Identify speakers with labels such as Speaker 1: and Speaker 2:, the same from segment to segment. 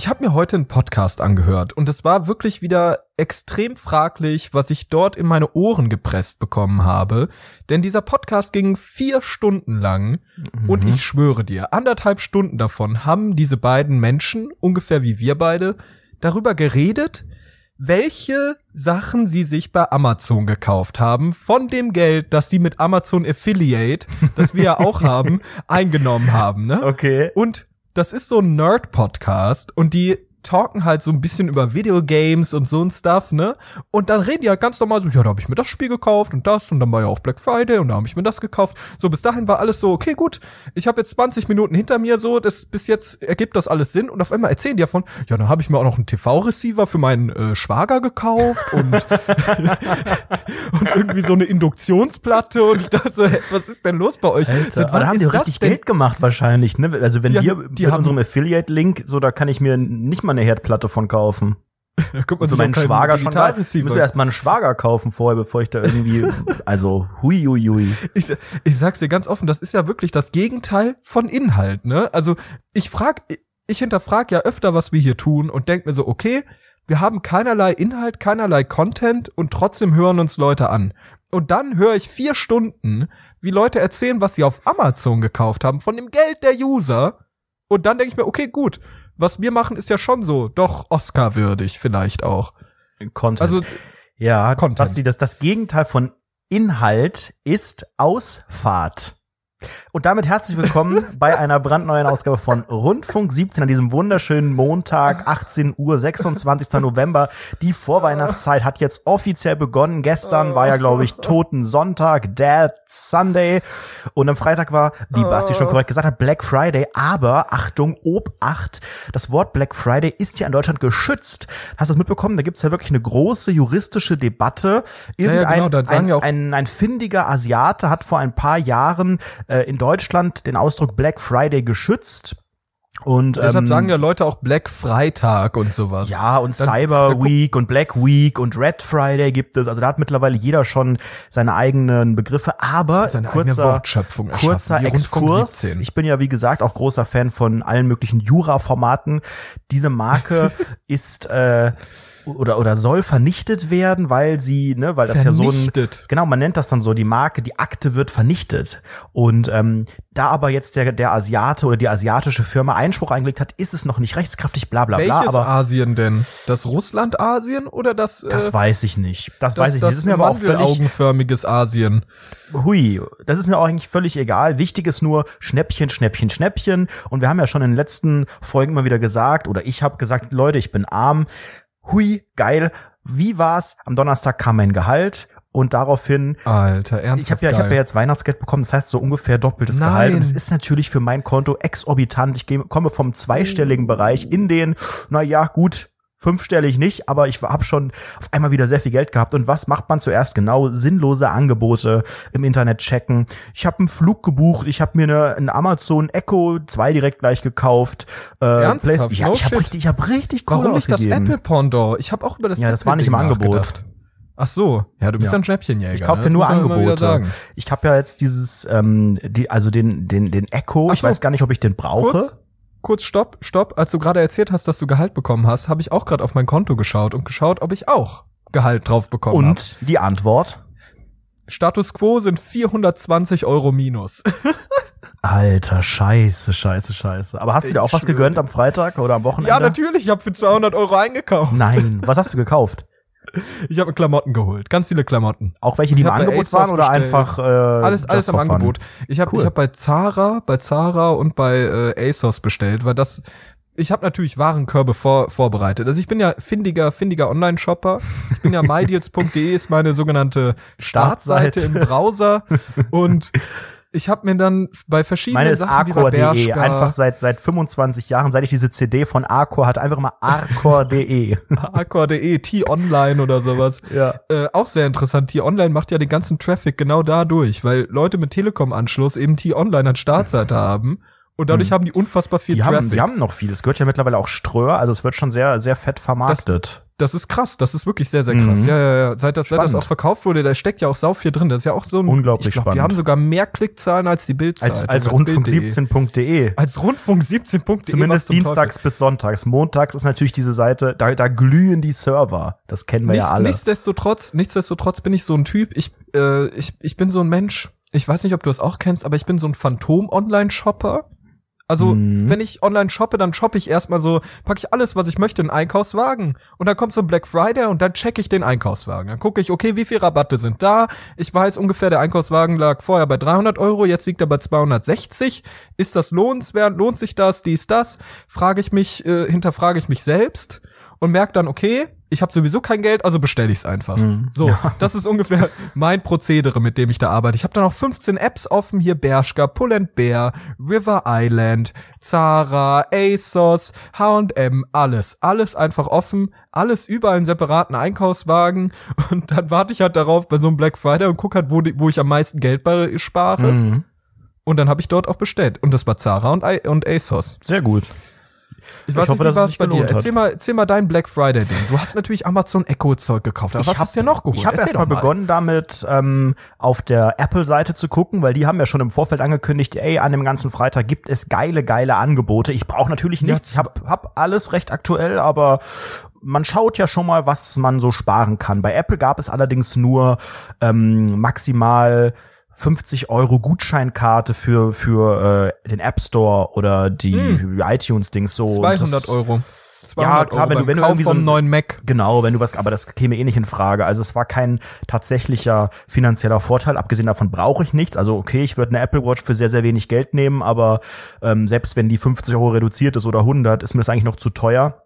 Speaker 1: Ich habe mir heute einen Podcast angehört und es war wirklich wieder extrem fraglich, was ich dort in meine Ohren gepresst bekommen habe. Denn dieser Podcast ging vier Stunden lang mhm. und ich schwöre dir, anderthalb Stunden davon haben diese beiden Menschen, ungefähr wie wir beide, darüber geredet, welche Sachen sie sich bei Amazon gekauft haben, von dem Geld, das die mit Amazon Affiliate, das wir ja auch haben, eingenommen haben. Ne?
Speaker 2: Okay.
Speaker 1: Und das ist so ein Nerd-Podcast und die talken halt so ein bisschen über Videogames und so ein Stuff, ne? Und dann reden die halt ganz normal so, ja, da habe ich mir das Spiel gekauft und das und dann war ja auch Black Friday und da habe ich mir das gekauft. So bis dahin war alles so, okay, gut, ich habe jetzt 20 Minuten hinter mir so, das bis jetzt ergibt das alles Sinn und auf einmal erzählen die davon, ja, dann habe ich mir auch noch einen TV-Receiver für meinen äh, Schwager gekauft und und irgendwie so eine Induktionsplatte und ich dachte so, hey, was ist denn los bei euch?
Speaker 2: Alter, Seit wann haben die richtig denn? Geld gemacht wahrscheinlich, ne? Also wenn ja, wir die mit unserem Affiliate Link, so da kann ich mir nicht mal mal eine Herdplatte von kaufen.
Speaker 1: Da kommt man so meinen Schwager schon da.
Speaker 2: Ich muss erst mal einen Schwager kaufen vorher, bevor ich da irgendwie, also hui hui hui.
Speaker 1: Ich, ich sag's dir ganz offen, das ist ja wirklich das Gegenteil von Inhalt, ne? Also ich frag, ich hinterfrag ja öfter, was wir hier tun und denk mir so, okay, wir haben keinerlei Inhalt, keinerlei Content und trotzdem hören uns Leute an. Und dann höre ich vier Stunden, wie Leute erzählen, was sie auf Amazon gekauft haben, von dem Geld der User. Und dann denke ich mir, okay, gut, was wir machen, ist ja schon so, doch Oscar-würdig vielleicht auch.
Speaker 2: Content. Also, ja, Content. Basti, das, das Gegenteil von Inhalt ist Ausfahrt. Und damit herzlich willkommen bei einer brandneuen Ausgabe von Rundfunk 17 an diesem wunderschönen Montag, 18 Uhr, 26. November. Die Vorweihnachtszeit hat jetzt offiziell begonnen. Gestern war ja, glaube ich, Toten Sonntag, Dead Sunday. Und am Freitag war, wie Basti schon korrekt gesagt hat, Black Friday. Aber Achtung, Obacht, das Wort Black Friday ist ja in Deutschland geschützt. Hast du das mitbekommen? Da gibt's ja wirklich eine große juristische Debatte. Irgendein ja, ja, genau, ein, ein, ein, ein findiger Asiate hat vor ein paar Jahren äh, in Deutschland den Ausdruck Black Friday geschützt. Und
Speaker 1: deshalb ähm, sagen ja Leute auch Black Freitag und sowas.
Speaker 2: Ja, und Dann, Cyber Week und Black Week und Red Friday gibt es. Also da hat mittlerweile jeder schon seine eigenen Begriffe, aber
Speaker 1: seine
Speaker 2: kurzer,
Speaker 1: Wortschöpfung
Speaker 2: kurzer Exkurs. Ich bin ja wie gesagt auch großer Fan von allen möglichen Jura-Formaten. Diese Marke ist äh, oder oder soll vernichtet werden, weil sie, ne, weil das vernichtet. ja so ein genau, man nennt das dann so, die Marke, die Akte wird vernichtet. Und ähm, da aber jetzt der der Asiate oder die asiatische Firma Einspruch eingelegt hat, ist es noch nicht rechtskräftig, bla bla
Speaker 1: bla.
Speaker 2: Welches
Speaker 1: aber Asien denn? Das Russland-Asien oder das?
Speaker 2: Äh, das weiß ich nicht. Das,
Speaker 1: das
Speaker 2: weiß ich nicht.
Speaker 1: Das ist mir aber auch völlig augenförmiges Asien.
Speaker 2: Hui, das ist mir auch eigentlich völlig egal. Wichtig ist nur Schnäppchen, Schnäppchen, Schnäppchen. Und wir haben ja schon in den letzten Folgen immer wieder gesagt, oder ich habe gesagt, Leute, ich bin arm hui, geil. Wie war's? Am Donnerstag kam mein Gehalt und daraufhin
Speaker 1: Alter, ernsthaft
Speaker 2: Ich habe ja ich habe ja jetzt Weihnachtsgeld bekommen, das heißt so ungefähr doppeltes Nein. Gehalt und es ist natürlich für mein Konto exorbitant. Ich komme vom zweistelligen Bereich in den na ja, gut fünfstellig nicht, aber ich habe schon auf einmal wieder sehr viel Geld gehabt. Und was macht man zuerst genau? Sinnlose Angebote im Internet checken. Ich habe einen Flug gebucht, ich habe mir eine, eine, Amazon Echo 2 direkt gleich gekauft.
Speaker 1: Äh, Ernsthaft?
Speaker 2: Ja, no ich habe richtig, ich hab richtig
Speaker 1: cool Warum nicht das Apple Pendant? Ich habe auch über das
Speaker 2: Ja, das war nicht im Angebot.
Speaker 1: Ach so, ja, du bist ja, ein Schnäppchenjäger.
Speaker 2: Ich kaufe
Speaker 1: ne?
Speaker 2: nur Angebote. Ich habe ja jetzt dieses, ähm, die, also den, den, den Echo. So. Ich weiß gar nicht, ob ich den brauche.
Speaker 1: Kurz? Kurz stopp, stopp. Als du gerade erzählt hast, dass du Gehalt bekommen hast, habe ich auch gerade auf mein Konto geschaut und geschaut, ob ich auch Gehalt drauf bekommen habe. Und
Speaker 2: hab. die Antwort?
Speaker 1: Status quo sind 420 Euro minus.
Speaker 2: Alter, scheiße, scheiße, scheiße. Aber hast du dir auch was gegönnt am Freitag oder am Wochenende?
Speaker 1: Ja, natürlich. Ich habe für 200 Euro eingekauft.
Speaker 2: Nein, was hast du gekauft?
Speaker 1: Ich habe Klamotten geholt, ganz viele Klamotten.
Speaker 2: Auch welche, die im Angebot waren oder bestellt. einfach äh,
Speaker 1: alles alles am Angebot. Ich habe cool. ich habe bei Zara, bei Zara und bei äh, ASOS bestellt, weil das ich habe natürlich Warenkörbe vor, vorbereitet. Also ich bin ja findiger, findiger Online-Shopper. Ich bin ja mydeals.de ist meine sogenannte Startseite im Browser und ich habe mir dann bei verschiedenen
Speaker 2: Meine
Speaker 1: ist
Speaker 2: Arcor.de, einfach seit seit 25 Jahren, seit ich diese CD von Arcor hatte, einfach immer Arcor.de.
Speaker 1: Arcor.de, T-Online oder sowas.
Speaker 2: Ja.
Speaker 1: Äh, auch sehr interessant. T-Online macht ja den ganzen Traffic genau dadurch, weil Leute mit Telekom-Anschluss eben T-Online als Startseite haben. Und dadurch hm. haben die unfassbar viel
Speaker 2: die
Speaker 1: Traffic.
Speaker 2: Haben, die haben noch viel. Es gehört ja mittlerweile auch Ströer, also es wird schon sehr, sehr fett vermarktet.
Speaker 1: Das, Das ist krass, das ist wirklich sehr, sehr krass. Mhm. Ja, ja, ja. Seit das, seit das auch verkauft wurde, da steckt ja auch sau viel drin. Das ist ja auch so ein.
Speaker 2: Unglaublich ich glaub, spannend.
Speaker 1: Wir haben sogar mehr Klickzahlen als die Bildzeit.
Speaker 2: Als, als, als Rundfunk17.de.
Speaker 1: Als Rundfunk17.de.
Speaker 2: Zumindest dienstags bis sonntags. Montags ist natürlich diese Seite, da, da glühen die Server. Das kennen wir
Speaker 1: Nichts,
Speaker 2: ja alle.
Speaker 1: Nichtsdestotrotz, nichtsdestotrotz bin ich so ein Typ. Ich, äh, ich, ich bin so ein Mensch. Ich weiß nicht, ob du es auch kennst, aber ich bin so ein Phantom-Online-Shopper. Also, mhm. wenn ich online shoppe, dann shoppe ich erstmal so, packe ich alles, was ich möchte, in einen Einkaufswagen. Und dann kommt so ein Black Friday und dann checke ich den Einkaufswagen. Dann gucke ich, okay, wie viel Rabatte sind da? Ich weiß ungefähr, der Einkaufswagen lag vorher bei 300 Euro, jetzt liegt er bei 260. Ist das lohnenswert? Lohnt sich das? Dies, das? Frage ich mich, äh, hinterfrage ich mich selbst und merke dann, okay, ich habe sowieso kein Geld, also bestelle ich es einfach. Mhm. So, ja. das ist ungefähr mein Prozedere, mit dem ich da arbeite. Ich habe da noch 15 Apps offen, hier Bershka, Pull Bear, River Island, Zara, ASOS, H&M, alles, alles einfach offen, alles überall in separaten Einkaufswagen und dann warte ich halt darauf bei so einem Black Friday und guck halt, wo, die, wo ich am meisten Geld bei spare. Mhm. Und dann habe ich dort auch bestellt. Und das war Zara und, I und ASOS.
Speaker 2: Sehr gut.
Speaker 1: Ich, weiß hoffe, nicht, wie war es bei dir? Erzähl mal, erzähl mal dein Black Friday Ding. Du hast natürlich Amazon Echo Zeug gekauft. Aber ich was hab, hast du dir noch geholt?
Speaker 2: Ich habe erst mal begonnen damit ähm, auf der Apple Seite zu gucken, weil die haben ja schon im Vorfeld angekündigt, ey, an dem ganzen Freitag gibt es geile geile Angebote. Ich brauche natürlich nichts. Ich hab, hab alles recht aktuell, aber man schaut ja schon mal, was man so sparen kann. Bei Apple gab es allerdings nur ähm, maximal 50 Euro Gutscheinkarte für für äh, den App Store oder die hm. iTunes-Dings so.
Speaker 1: 200 das, Euro.
Speaker 2: 200 ja, klar, Euro wenn du, wenn du
Speaker 1: irgendwie so einen neuen Mac.
Speaker 2: Genau, wenn du was, aber das käme eh nicht in Frage. Also es war kein tatsächlicher finanzieller Vorteil. Abgesehen davon brauche ich nichts. Also okay, ich würde eine Apple Watch für sehr, sehr wenig Geld nehmen, aber ähm, selbst wenn die 50 Euro reduziert ist oder 100, ist mir das eigentlich noch zu teuer.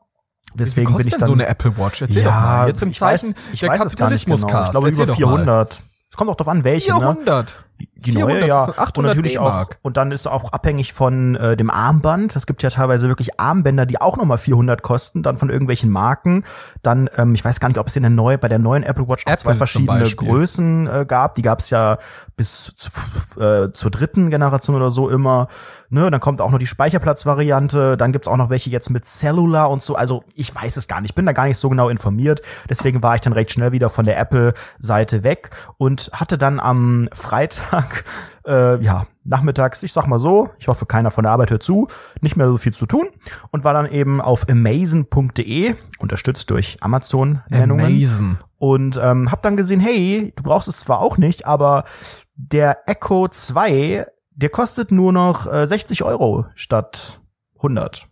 Speaker 2: Deswegen bin ich dann
Speaker 1: so eine Apple Watch.
Speaker 2: Erzähl ja, doch mal. Jetzt im Zeichen weiß, ich der weiß Kapitalismus genau. Ich glaube über 400. Es kommt auch darauf an, welche.
Speaker 1: 400.
Speaker 2: Ne? Die 400, neue, ja. 800 und natürlich auch. Und dann ist auch abhängig von äh, dem Armband. Es gibt ja teilweise wirklich Armbänder, die auch nochmal 400 kosten, dann von irgendwelchen Marken. Dann, ähm, ich weiß gar nicht, ob es in der neue, bei der neuen Apple Watch Apple zwei verschiedene Größen äh, gab. Die gab es ja bis zu, äh, zur dritten Generation oder so immer. Ne, dann kommt auch noch die Speicherplatzvariante. Dann gibt's auch noch welche jetzt mit Cellular und so. Also ich weiß es gar nicht. Ich bin da gar nicht so genau informiert. Deswegen war ich dann recht schnell wieder von der Apple-Seite weg und hatte dann am Freitag äh, ja, nachmittags, ich sag mal so, ich hoffe, keiner von der Arbeit hört zu, nicht mehr so viel zu tun und war dann eben auf amazon.de, unterstützt durch Amazon-Nennungen. Amazon. Und ähm, hab dann gesehen, hey, du brauchst es zwar auch nicht, aber der Echo 2, der kostet nur noch äh, 60 Euro statt 100.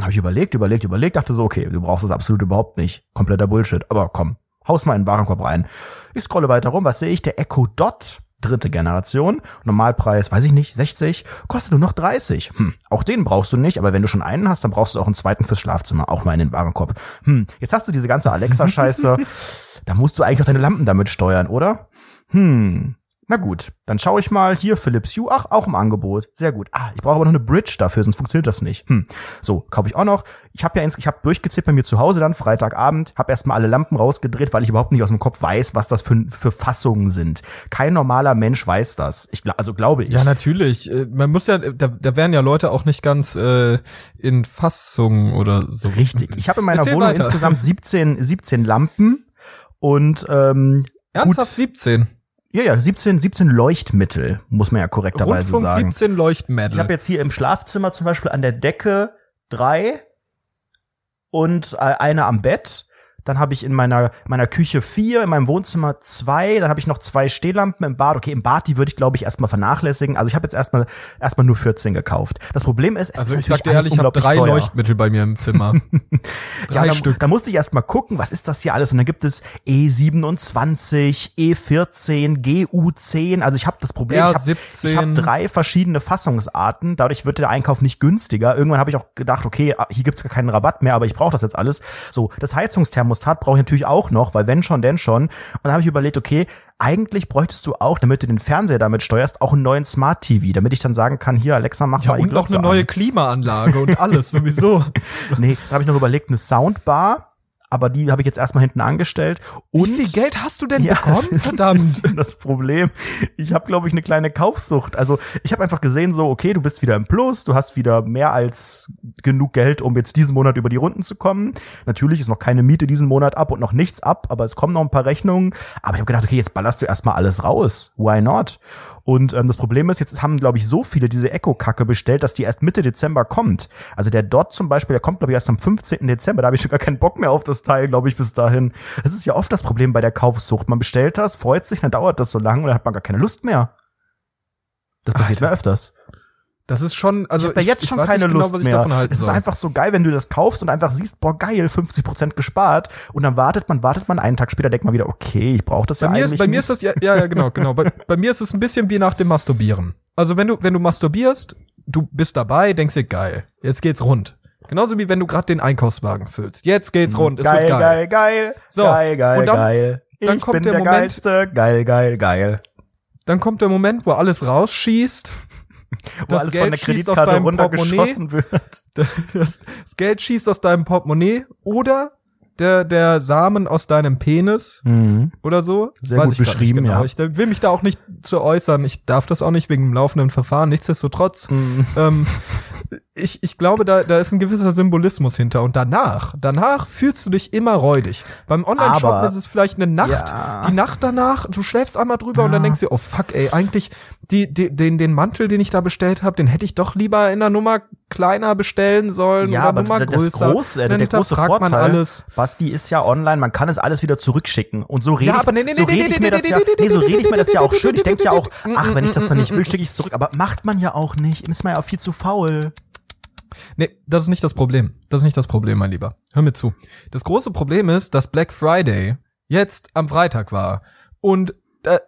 Speaker 2: Habe ich überlegt, überlegt, überlegt, dachte so, okay, du brauchst es absolut überhaupt nicht. Kompletter Bullshit. Aber komm, haus mal in den Warenkorb rein. Ich scrolle weiter rum, was sehe ich? Der Echo Dot dritte Generation. Normalpreis, weiß ich nicht, 60, kostet nur noch 30. Hm, auch den brauchst du nicht, aber wenn du schon einen hast, dann brauchst du auch einen zweiten fürs Schlafzimmer, auch mal in den Warenkorb. Hm, jetzt hast du diese ganze Alexa-Scheiße, da musst du eigentlich auch deine Lampen damit steuern, oder? Hm, na gut, dann schaue ich mal hier Philips Hue. Ach, auch im Angebot. Sehr gut. Ah, ich brauche aber noch eine Bridge dafür, sonst funktioniert das nicht. Hm. So, kaufe ich auch noch. Ich habe ja ins, ich habe durchgezählt bei mir zu Hause dann Freitagabend, habe erstmal alle Lampen rausgedreht, weil ich überhaupt nicht aus dem Kopf weiß, was das für, für Fassungen sind. Kein normaler Mensch weiß das. Ich also glaube ich.
Speaker 1: Ja, natürlich. Äh, man muss ja da, da werden ja Leute auch nicht ganz äh, in Fassungen oder so.
Speaker 2: Richtig. Ich habe in meiner Erzähl Wohnung weiter. insgesamt 17 17 Lampen und ähm
Speaker 1: Ernsthaft gut, 17?
Speaker 2: Ja, ja, 17, 17 Leuchtmittel, muss man ja korrekterweise Rundfunk sagen.
Speaker 1: 17 Leuchtmittel.
Speaker 2: Ich habe jetzt hier im Schlafzimmer zum Beispiel an der Decke drei und äh, eine am Bett dann habe ich in meiner, meiner Küche vier, in meinem Wohnzimmer zwei, dann habe ich noch zwei Stehlampen im Bad. Okay, im Bad, die würde ich, glaube ich, erstmal vernachlässigen. Also ich habe jetzt erstmal erstmal nur 14 gekauft. Das Problem ist,
Speaker 1: es also ist ich sag dir ehrlich, ich habe drei teuer. Leuchtmittel bei mir im Zimmer.
Speaker 2: drei ja, Stück. Da musste ich erstmal gucken, was ist das hier alles? Und dann gibt es E27, E14, GU10. Also ich habe das Problem,
Speaker 1: R17.
Speaker 2: ich habe hab drei verschiedene Fassungsarten. Dadurch wird der Einkauf nicht günstiger. Irgendwann habe ich auch gedacht, okay, hier gibt's gar keinen Rabatt mehr, aber ich brauche das jetzt alles. So, das Heizungsthermos Thermostat brauche ich natürlich auch noch, weil wenn schon, denn schon. Und dann habe ich überlegt, okay, eigentlich bräuchtest du auch, damit du den Fernseher damit steuerst, auch einen neuen Smart TV, damit ich dann sagen kann, hier Alexa, mach ja, mal
Speaker 1: und noch eine an. neue Klimaanlage und alles sowieso.
Speaker 2: nee, da habe ich noch überlegt, eine Soundbar aber die habe ich jetzt erstmal hinten angestellt.
Speaker 1: Und Wie viel Geld hast du denn ja, bekommen? Das Verdammt.
Speaker 2: Das Problem. Ich habe, glaube ich, eine kleine Kaufsucht. Also ich habe einfach gesehen, so, okay, du bist wieder im Plus, du hast wieder mehr als genug Geld, um jetzt diesen Monat über die Runden zu kommen. Natürlich ist noch keine Miete diesen Monat ab und noch nichts ab, aber es kommen noch ein paar Rechnungen. Aber ich habe gedacht, okay, jetzt ballerst du erstmal alles raus. Why not? Und ähm, das Problem ist, jetzt haben, glaube ich, so viele diese Echo-Kacke bestellt, dass die erst Mitte Dezember kommt. Also der Dot zum Beispiel, der kommt, glaube ich, erst am 15. Dezember. Da habe ich schon gar keinen Bock mehr auf das Teil, glaube ich, bis dahin. Das ist ja oft das Problem bei der Kaufsucht. Man bestellt das, freut sich, dann dauert das so lange und dann hat man gar keine Lust mehr. Das passiert Alter. mir öfters.
Speaker 1: Das ist schon, also
Speaker 2: ich hab da jetzt ich, schon ich keine genau, Lust mehr. es ist einfach so geil, wenn du das kaufst und einfach siehst, boah geil, 50 Prozent gespart und dann wartet man, wartet man einen Tag später, denkt man wieder, okay, ich brauche das
Speaker 1: bei
Speaker 2: ja
Speaker 1: mir
Speaker 2: eigentlich.
Speaker 1: Ist, bei nicht. mir ist das ja, ja, ja genau, genau. bei, bei mir ist es ein bisschen wie nach dem Masturbieren. Also wenn du, wenn du masturbierst, du bist dabei, denkst dir geil, jetzt geht's rund. Genauso wie wenn du gerade den Einkaufswagen füllst. Jetzt geht's rund, es
Speaker 2: geil,
Speaker 1: wird
Speaker 2: geil. Geil, geil,
Speaker 1: so,
Speaker 2: geil, geil,
Speaker 1: und dann,
Speaker 2: geil. Ich
Speaker 1: dann kommt
Speaker 2: bin
Speaker 1: der,
Speaker 2: der
Speaker 1: Moment,
Speaker 2: geilste, geil, geil, geil.
Speaker 1: Dann kommt der Moment, wo alles rausschießt
Speaker 2: wo das alles Geld von der Kreditkarte runtergeschossen wird.
Speaker 1: Das, das, Geld schießt aus deinem Portemonnaie oder der, der Samen aus deinem Penis mhm. oder so.
Speaker 2: Sehr Weiß gut beschrieben, genau. ja.
Speaker 1: Ich will mich da auch nicht zu äußern. Ich darf das auch nicht wegen dem laufenden Verfahren. Nichtsdestotrotz, mhm. ähm, ich, ich glaube, da, da ist ein gewisser Symbolismus hinter. Und danach, danach fühlst du dich immer räudig. Beim Online-Shop ist es vielleicht eine Nacht, ja. die Nacht danach, du schläfst einmal drüber ja. und dann denkst du, oh fuck, ey, eigentlich die, die, den, den Mantel, den ich da bestellt habe, den hätte ich doch lieber in einer Nummer kleiner bestellen sollen
Speaker 2: ja,
Speaker 1: oder
Speaker 2: aber
Speaker 1: Nummer
Speaker 2: das
Speaker 1: größer.
Speaker 2: Große, der, der große Vorteil,
Speaker 1: alles.
Speaker 2: Basti, ist ja online, man kann es alles wieder zurückschicken. Und so rede
Speaker 1: ja,
Speaker 2: ich,
Speaker 1: nee, nee,
Speaker 2: so
Speaker 1: nee,
Speaker 2: rede ich mir das ja, nee, so rede ich mir das ja auch schön. Ich denke ja auch, ach, wenn ich das dann nicht will, schicke ich es zurück. Aber macht man ja auch nicht. Ist man ja auch viel zu faul.
Speaker 1: Nee, das ist nicht das Problem. Das ist nicht das Problem, mein Lieber. Hör mir zu. Das große Problem ist, dass Black Friday jetzt am Freitag war. Und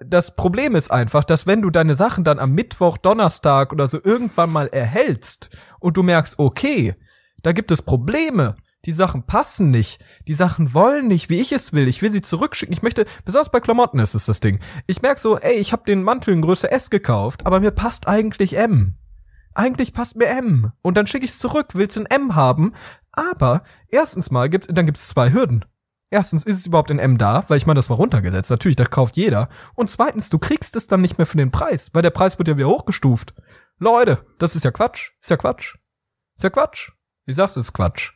Speaker 1: das Problem ist einfach, dass wenn du deine Sachen dann am Mittwoch, Donnerstag oder so irgendwann mal erhältst und du merkst, okay, da gibt es Probleme, die Sachen passen nicht, die Sachen wollen nicht, wie ich es will, ich will sie zurückschicken. Ich möchte, besonders bei Klamotten ist es das Ding. Ich merk so, ey, ich habe den Mantel in Größe S gekauft, aber mir passt eigentlich M eigentlich passt mir M. Und dann schicke ich es zurück, willst du ein M haben? Aber erstens mal gibt, dann gibt es zwei Hürden. Erstens, ist es überhaupt in M da? Weil ich meine, das war runtergesetzt. Natürlich, das kauft jeder. Und zweitens, du kriegst es dann nicht mehr für den Preis, weil der Preis wird ja wieder hochgestuft. Leute, das ist ja Quatsch. Ist ja Quatsch. Ist ja Quatsch. Wie sagst du, ist Quatsch.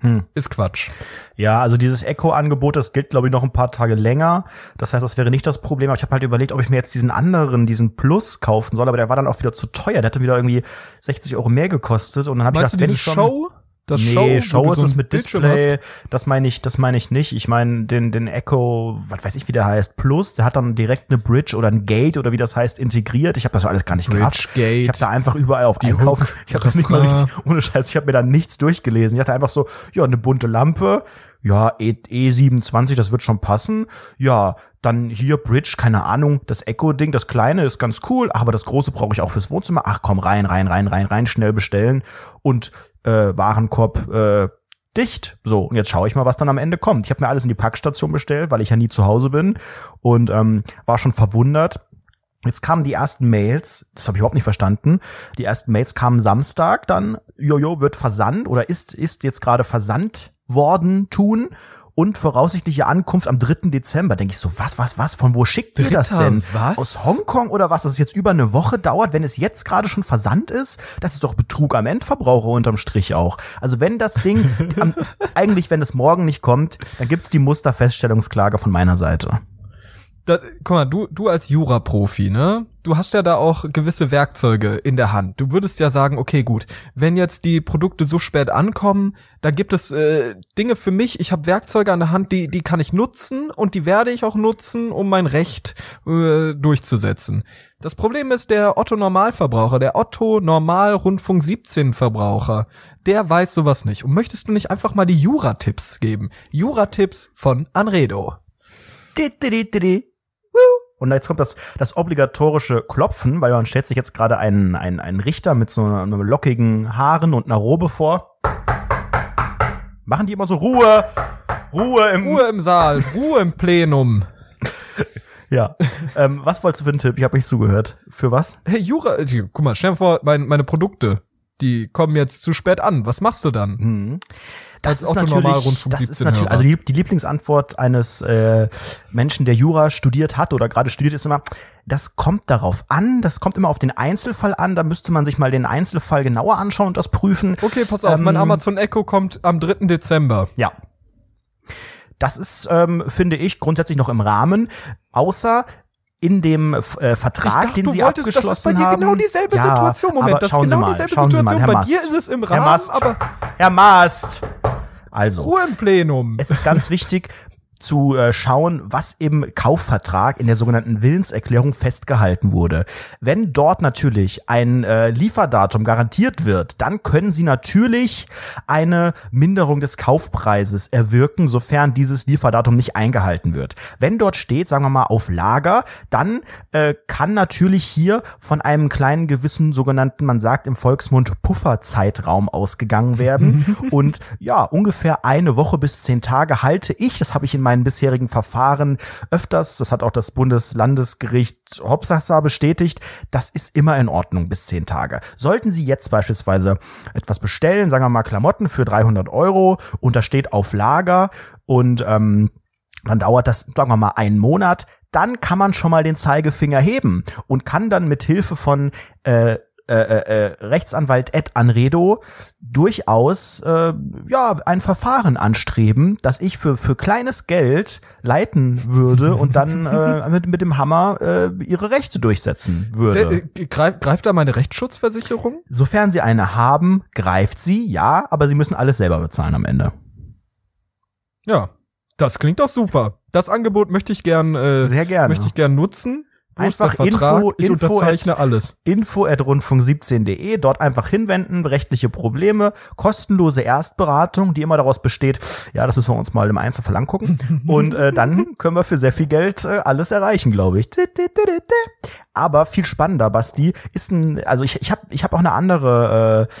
Speaker 1: Hm. Ist Quatsch.
Speaker 2: Ja, also dieses Echo-Angebot, das gilt, glaube ich, noch ein paar Tage länger. Das heißt, das wäre nicht das Problem. Aber ich habe halt überlegt, ob ich mir jetzt diesen anderen, diesen Plus kaufen soll, aber der war dann auch wieder zu teuer. Der hatte wieder irgendwie 60 Euro mehr gekostet. Und dann habe ich gedacht,
Speaker 1: wenn ich schon, Show?
Speaker 2: Das nee, Show, Show ist so es mit Display. Das meine ich, das meine ich nicht. Ich meine den den Echo, was weiß ich, wie der heißt, Plus. Der hat dann direkt eine Bridge oder ein Gate oder wie das heißt integriert. Ich habe das so alles gar nicht
Speaker 1: Bridge, Gate.
Speaker 2: Ich habe da einfach überall auf Die Einkaufen. Hook, ich habe das nicht mal richtig ohne Scheiß. Ich habe mir da nichts durchgelesen. Ich hatte einfach so, ja, eine bunte Lampe. Ja, e, E27, das wird schon passen. Ja, dann hier Bridge, keine Ahnung, das Echo-Ding, das kleine ist ganz cool, aber das große brauche ich auch fürs Wohnzimmer. Ach komm, rein, rein, rein, rein, rein, schnell bestellen. Und äh, Warenkorb äh, dicht. So, und jetzt schaue ich mal, was dann am Ende kommt. Ich habe mir alles in die Packstation bestellt, weil ich ja nie zu Hause bin und ähm, war schon verwundert. Jetzt kamen die ersten Mails, das habe ich überhaupt nicht verstanden. Die ersten Mails kamen Samstag, dann Jojo wird versandt oder ist ist jetzt gerade versandt worden tun und voraussichtliche Ankunft am 3. Dezember. Denke ich so, was, was, was, von wo schickt ihr das denn?
Speaker 1: Was?
Speaker 2: Aus Hongkong oder was, dass es jetzt über eine Woche dauert, wenn es jetzt gerade schon versandt ist? Das ist doch Betrug am Endverbraucher unterm Strich auch. Also wenn das Ding, am, eigentlich wenn es morgen nicht kommt, dann gibt's die Musterfeststellungsklage von meiner Seite
Speaker 1: da, guck mal, du, du als Jura-Profi, ne? Du hast ja da auch gewisse Werkzeuge in der Hand. Du würdest ja sagen, okay, gut, wenn jetzt die Produkte so spät ankommen, da gibt es äh, Dinge für mich, ich habe Werkzeuge an der Hand, die, die kann ich nutzen und die werde ich auch nutzen, um mein Recht äh, durchzusetzen. Das Problem ist, der Otto-Normalverbraucher, der Otto-Normal-Rundfunk 17-Verbraucher, der weiß sowas nicht. Und möchtest du nicht einfach mal die Jura-Tipps geben? Jura-Tipps von Anredo.
Speaker 2: Und jetzt kommt das, das obligatorische Klopfen, weil man stellt sich jetzt gerade einen, einen, einen Richter mit so einem lockigen Haaren und einer Robe vor. Machen die immer so Ruhe, Ruhe im,
Speaker 1: Ruhe im Saal, Ruhe im Plenum.
Speaker 2: ja. Ähm, was wolltest du für einen Tipp? Ich habe nicht zugehört. Für was?
Speaker 1: Hey, Jura, guck mal, stell dir vor, mein, meine Produkte. Die kommen jetzt zu spät an. Was machst du dann?
Speaker 2: Hm. Das ist natürlich, das ist natürlich, also die, die Lieblingsantwort eines äh, Menschen, der Jura studiert hat oder gerade studiert, ist immer, das kommt darauf an, das kommt immer auf den Einzelfall an, da müsste man sich mal den Einzelfall genauer anschauen und das prüfen.
Speaker 1: Okay, pass auf, ähm, mein Amazon Echo kommt am 3. Dezember.
Speaker 2: Ja. Das ist, ähm, finde ich, grundsätzlich noch im Rahmen, außer in dem äh, Vertrag, dachte, den sie wolltest, abgeschlossen das ist bei dir
Speaker 1: haben. genau dieselbe ja, Situation. Moment, das ist genau mal, dieselbe Situation. Mal, bei Mast. dir ist es im Rahmen,
Speaker 2: Herr Mast, aber Herr Mast. Also,
Speaker 1: Ruhe im Plenum.
Speaker 2: Es ist ganz wichtig, zu äh, schauen, was im Kaufvertrag in der sogenannten Willenserklärung festgehalten wurde. Wenn dort natürlich ein äh, Lieferdatum garantiert wird, dann können Sie natürlich eine Minderung des Kaufpreises erwirken, sofern dieses Lieferdatum nicht eingehalten wird. Wenn dort steht, sagen wir mal, auf Lager, dann äh, kann natürlich hier von einem kleinen gewissen sogenannten, man sagt im Volksmund, Pufferzeitraum ausgegangen werden. Und ja, ungefähr eine Woche bis zehn Tage halte ich, das habe ich in meinem meinen bisherigen Verfahren öfters, das hat auch das Bundeslandesgericht Hauptsache bestätigt, das ist immer in Ordnung bis zehn Tage. Sollten Sie jetzt beispielsweise etwas bestellen, sagen wir mal Klamotten für 300 Euro und das steht auf Lager und ähm, dann dauert das, sagen wir mal, einen Monat, dann kann man schon mal den Zeigefinger heben und kann dann mit Hilfe von äh, äh, äh, äh, Rechtsanwalt Ed Anredo durchaus äh, ja ein Verfahren anstreben, das ich für für kleines Geld leiten würde und dann äh, mit mit dem Hammer äh, ihre Rechte durchsetzen würde. Sehr,
Speaker 1: äh, greif, greift da meine Rechtsschutzversicherung?
Speaker 2: Sofern sie eine haben, greift sie, ja, aber sie müssen alles selber bezahlen am Ende.
Speaker 1: Ja, das klingt doch super. Das Angebot möchte ich gern äh,
Speaker 2: sehr gerne
Speaker 1: möchte ich gern nutzen.
Speaker 2: Einfach Info,
Speaker 1: ich
Speaker 2: Info
Speaker 1: unterzeichne at, alles.
Speaker 2: Info at rundfunk17.de, dort einfach hinwenden, rechtliche Probleme, kostenlose Erstberatung, die immer daraus besteht, ja, das müssen wir uns mal im Einzelfall angucken. Und äh, dann können wir für sehr viel Geld äh, alles erreichen, glaube ich. Aber viel spannender, Basti, ist ein, also ich, ich habe ich hab auch eine andere äh,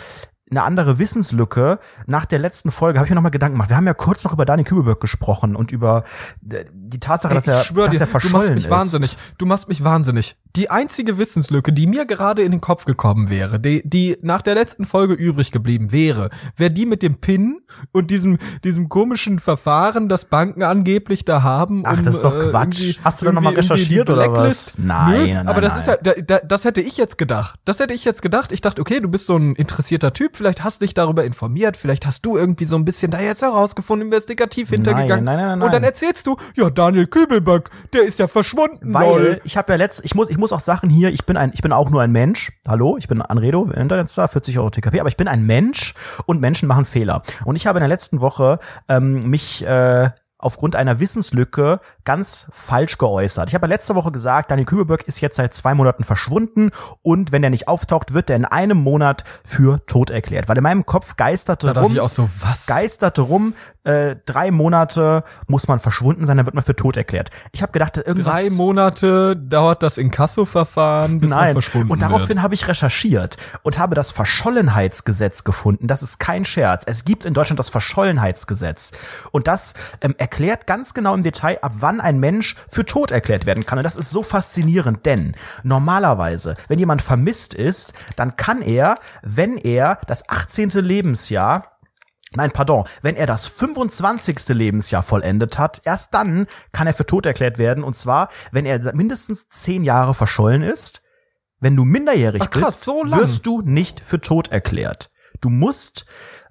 Speaker 2: eine andere Wissenslücke. Nach der letzten Folge habe ich mir nochmal Gedanken gemacht. Wir haben ja kurz noch über Daniel Kübelberg gesprochen und über äh, die Tatsache, Ey, dass er, dass dir, er verschollen
Speaker 1: du machst mich
Speaker 2: ist.
Speaker 1: wahnsinnig. Du machst mich wahnsinnig. Die einzige Wissenslücke, die mir gerade in den Kopf gekommen wäre, die, die nach der letzten Folge übrig geblieben wäre, wäre die mit dem PIN und diesem, diesem komischen Verfahren, das Banken angeblich da haben.
Speaker 2: Ach, um, das ist doch äh, Quatsch. Hast du da nochmal recherchiert oder was?
Speaker 1: Nein, Nö, nein, Aber das nein. ist ja, da, da, das hätte ich jetzt gedacht. Das hätte ich jetzt gedacht. Ich dachte, okay, du bist so ein interessierter Typ, vielleicht hast dich darüber informiert, vielleicht hast du irgendwie so ein bisschen da jetzt herausgefunden, investigativ hintergegangen. Nein, nein, nein, nein. Und dann erzählst du, ja, Daniel Kübelberg, der ist ja verschwunden.
Speaker 2: Weil lol. ich habe ja letzt, ich muss, ich muss auch Sachen hier, ich bin ein, ich bin auch nur ein Mensch. Hallo, ich bin Anredo, Internetstar, 40 Euro TKP, aber ich bin ein Mensch und Menschen machen Fehler. Und ich habe in der letzten Woche ähm, mich äh, aufgrund einer Wissenslücke ganz falsch geäußert. Ich habe ja letzte Woche gesagt, Daniel Kübelberg ist jetzt seit zwei Monaten verschwunden und wenn er nicht auftaucht, wird er in einem Monat für tot erklärt. Weil in meinem Kopf geisterte
Speaker 1: da rum, ich auch so, was?
Speaker 2: geisterte rum, äh, drei Monate muss man verschwunden sein, dann wird man für tot erklärt. Ich habe gedacht, irgendwas.
Speaker 1: Drei Monate dauert das Inkasso-Verfahren, bis Nein. man verschwunden
Speaker 2: Und daraufhin habe ich recherchiert und habe das Verschollenheitsgesetz gefunden. Das ist kein Scherz. Es gibt in Deutschland das Verschollenheitsgesetz. Und das ähm, erklärt ganz genau im Detail, ab wann ein Mensch für tot erklärt werden kann. Und das ist so faszinierend, denn normalerweise, wenn jemand vermisst ist, dann kann er, wenn er das 18. Lebensjahr Nein, pardon. Wenn er das 25. Lebensjahr vollendet hat, erst dann kann er für tot erklärt werden. Und zwar, wenn er mindestens zehn Jahre verschollen ist. Wenn du minderjährig Ach, krass, bist, so wirst du nicht für tot erklärt. Du musst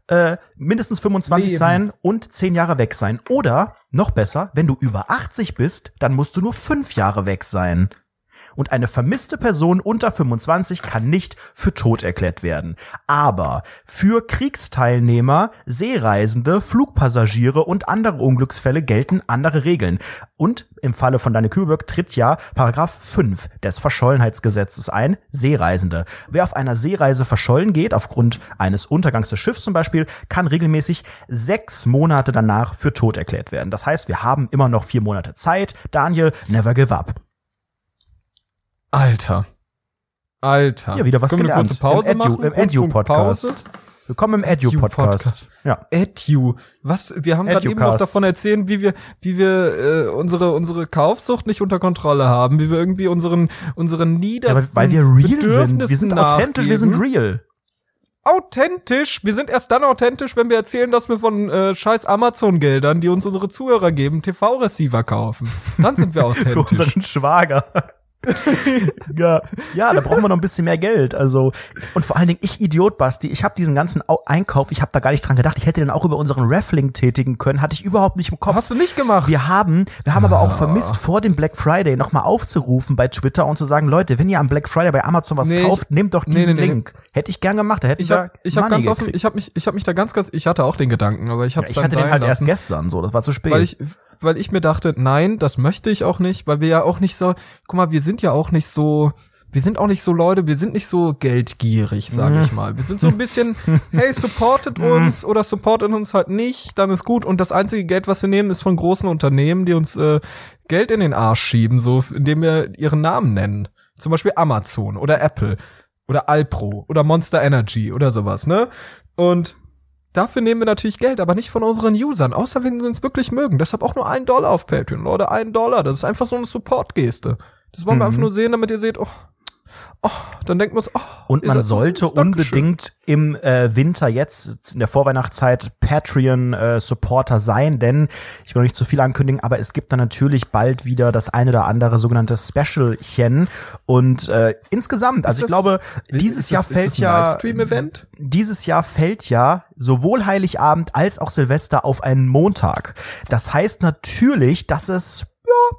Speaker 2: äh, mindestens 25 Leben. sein und zehn Jahre weg sein. Oder, noch besser, wenn du über 80 bist, dann musst du nur fünf Jahre weg sein und eine vermisste Person unter 25 kann nicht für tot erklärt werden. Aber für Kriegsteilnehmer, Seereisende, Flugpassagiere und andere Unglücksfälle gelten andere Regeln. Und im Falle von Daniel Kühlberg tritt ja Paragraph 5 des Verschollenheitsgesetzes ein, Seereisende. Wer auf einer Seereise verschollen geht, aufgrund eines Untergangs des Schiffs zum Beispiel, kann regelmäßig sechs Monate danach für tot erklärt werden. Das heißt, wir haben immer noch vier Monate Zeit. Daniel, never give up.
Speaker 1: Alter. Alter.
Speaker 2: Ja, wieder was
Speaker 1: Können
Speaker 2: gelernt.
Speaker 1: Wir eine kurze Pause
Speaker 2: Im Edu,
Speaker 1: machen?
Speaker 2: Im Edu-Podcast. Willkommen im Edu-Podcast.
Speaker 1: Ja. Edu. Was? Wir haben gerade eben noch davon erzählt, wie wir, wie wir äh, unsere unsere Kaufsucht nicht unter Kontrolle haben, wie wir irgendwie unseren unseren niedersten
Speaker 2: ja, weil wir real sind. Wir sind authentisch, wir sind real.
Speaker 1: authentisch. Wir sind erst dann authentisch, wenn wir erzählen, dass wir von äh, scheiß Amazon-Geldern, die uns unsere Zuhörer geben, TV-Receiver kaufen. Dann sind wir authentisch.
Speaker 2: Für unseren Schwager. Ja. ja, da brauchen wir noch ein bisschen mehr Geld. Also und vor allen Dingen ich Idiot Basti, ich habe diesen ganzen Einkauf, ich habe da gar nicht dran gedacht. Ich hätte den auch über unseren Raffling tätigen können, hatte ich überhaupt nicht im Kopf.
Speaker 1: Hast du nicht gemacht?
Speaker 2: Wir haben, wir haben ah. aber auch ah. vermisst vor dem Black Friday nochmal aufzurufen bei Twitter und zu sagen, Leute, wenn ihr am Black Friday bei Amazon was nee, kauft, ich, nehmt doch diesen nee, nee, Link. Hätte ich gern gemacht, da hätte
Speaker 1: ich hab, ich hab ganz offen, ich habe mich ich habe mich da ganz ganz ich hatte auch den Gedanken, aber ich habe ja,
Speaker 2: ich hatte den halt lassen, erst gestern so, das war zu spät.
Speaker 1: Weil ich weil ich mir dachte, nein, das möchte ich auch nicht, weil wir ja auch nicht so, guck mal, wir sind ja auch nicht so, wir sind auch nicht so Leute, wir sind nicht so geldgierig, sage ich mhm. mal. Wir sind so ein bisschen, hey, supportet mhm. uns oder supportet uns halt nicht, dann ist gut. Und das einzige Geld, was wir nehmen, ist von großen Unternehmen, die uns äh, Geld in den Arsch schieben, so indem wir ihren Namen nennen. Zum Beispiel Amazon oder Apple oder Alpro oder Monster Energy oder sowas, ne? Und Dafür nehmen wir natürlich Geld, aber nicht von unseren Usern, außer wenn sie uns wirklich mögen. Deshalb auch nur ein Dollar auf Patreon, Leute, ein Dollar. Das ist einfach so eine Support-Geste. Das wollen wir einfach mhm. nur sehen, damit ihr seht, oh, oh, dann denkt man oh,
Speaker 2: Und man sollte unbedingt im äh, Winter jetzt in der Vorweihnachtszeit Patreon-Supporter äh, sein, denn ich will noch nicht zu viel ankündigen, aber es gibt dann natürlich bald wieder das eine oder andere sogenannte Specialchen. Und äh, insgesamt, also das, ich glaube, dieses Jahr das, fällt ja dieses Jahr fällt ja sowohl Heiligabend als auch Silvester auf einen Montag. Das heißt natürlich, dass es ja,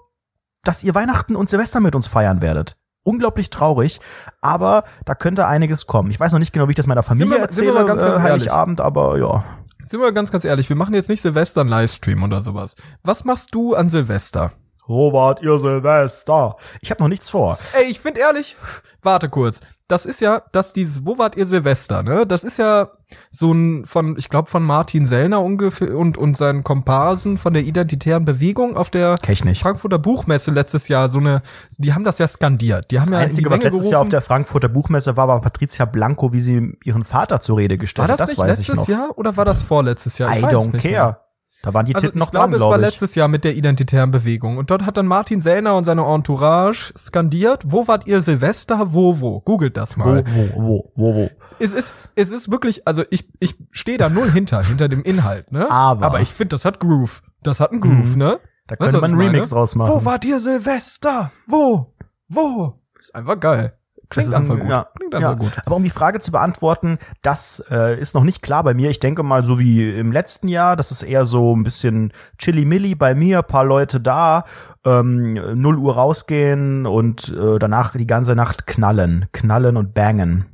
Speaker 2: dass ihr Weihnachten und Silvester mit uns feiern werdet unglaublich traurig, aber da könnte einiges kommen. Ich weiß noch nicht genau, wie ich das meiner Familie wir, erzähle, wir ganz, ganz äh, Heiligabend, aber ja.
Speaker 1: Sind wir ganz, ganz ehrlich, wir machen jetzt nicht Silvester einen Livestream oder sowas. Was machst du an Silvester?
Speaker 2: Wo wart ihr Silvester? Ich habe noch nichts vor.
Speaker 1: Ey, ich find ehrlich, warte kurz das ist ja, dass dieses, wo wart ihr Silvester, ne? Das ist ja so ein von, ich glaube, von Martin Sellner ungefähr und, und seinen Komparsen von der identitären Bewegung auf der Frankfurter Buchmesse letztes Jahr so eine, die haben das ja skandiert. Die haben
Speaker 2: das
Speaker 1: ja
Speaker 2: Einzige, was letztes gerufen. Jahr auf der Frankfurter Buchmesse war, war Patricia Blanco, wie sie ihren Vater zur Rede gestellt
Speaker 1: hat. War das, das nicht letztes Jahr oder war das vorletztes Jahr?
Speaker 2: Ich I don't care. Mehr. Da waren die also Titten noch
Speaker 1: glaube, dran, glaube ich. Es war letztes Jahr mit der identitären Bewegung. Und dort hat dann Martin Sellner und seine Entourage skandiert, wo wart ihr Silvester, wo, wo? Googelt das mal.
Speaker 2: Wo, wo, wo, wo, wo.
Speaker 1: Es ist, es ist wirklich, also ich, ich stehe da null hinter, hinter dem Inhalt, ne?
Speaker 2: Aber.
Speaker 1: Aber ich finde, das hat Groove. Das hat einen Groove, mhm. ne?
Speaker 2: Da könnte man einen Remix draus machen.
Speaker 1: Wo wart ihr Silvester? Wo? Wo? Ist einfach geil.
Speaker 2: Klingt das ist einfach gut. Ja, Klingt einfach ja. gut. Aber um die Frage zu beantworten, das äh, ist noch nicht klar bei mir. Ich denke mal, so wie im letzten Jahr, das ist eher so ein bisschen chilly-milli bei mir, paar Leute da, ähm, 0 Uhr rausgehen und äh, danach die ganze Nacht knallen, knallen und bangen.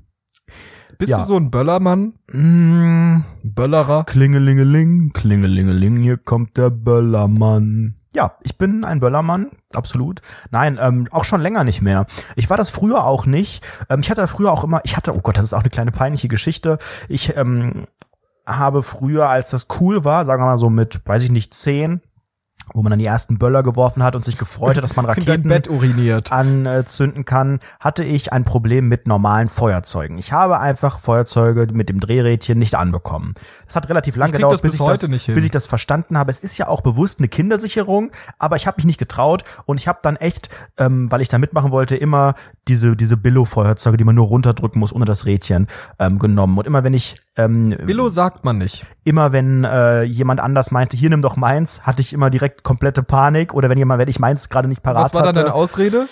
Speaker 1: Bist ja. du so ein Böllermann?
Speaker 2: Mm, Böllerer? Klingelingeling, klingelingeling, hier kommt der Böllermann. Ja, ich bin ein Böllermann, absolut. Nein, ähm, auch schon länger nicht mehr. Ich war das früher auch nicht. Ähm, ich hatte früher auch immer, ich hatte, oh Gott, das ist auch eine kleine peinliche Geschichte. Ich ähm, habe früher, als das cool war, sagen wir mal so mit, weiß ich nicht, zehn, wo man dann die ersten Böller geworfen hat und sich gefreut hat, dass man Raketen anzünden kann, hatte ich ein Problem mit normalen Feuerzeugen. Ich habe einfach Feuerzeuge mit dem Drehrädchen nicht anbekommen. Das hat relativ lange gedauert, bis, bis, ich das, bis ich das verstanden habe. Es ist ja auch bewusst eine Kindersicherung, aber ich habe mich nicht getraut und ich habe dann echt, ähm, weil ich da mitmachen wollte, immer diese diese Billo-Feuerzeuge, die man nur runterdrücken muss ohne das Rädchen, ähm, genommen. Und immer wenn ich ähm,
Speaker 1: Billo sagt man nicht.
Speaker 2: Immer wenn äh, jemand anders meinte, hier nimm doch meins, hatte ich immer direkt komplette Panik. Oder wenn jemand, wenn ich meins gerade nicht parat hatte.
Speaker 1: Was war dann deine Ausrede?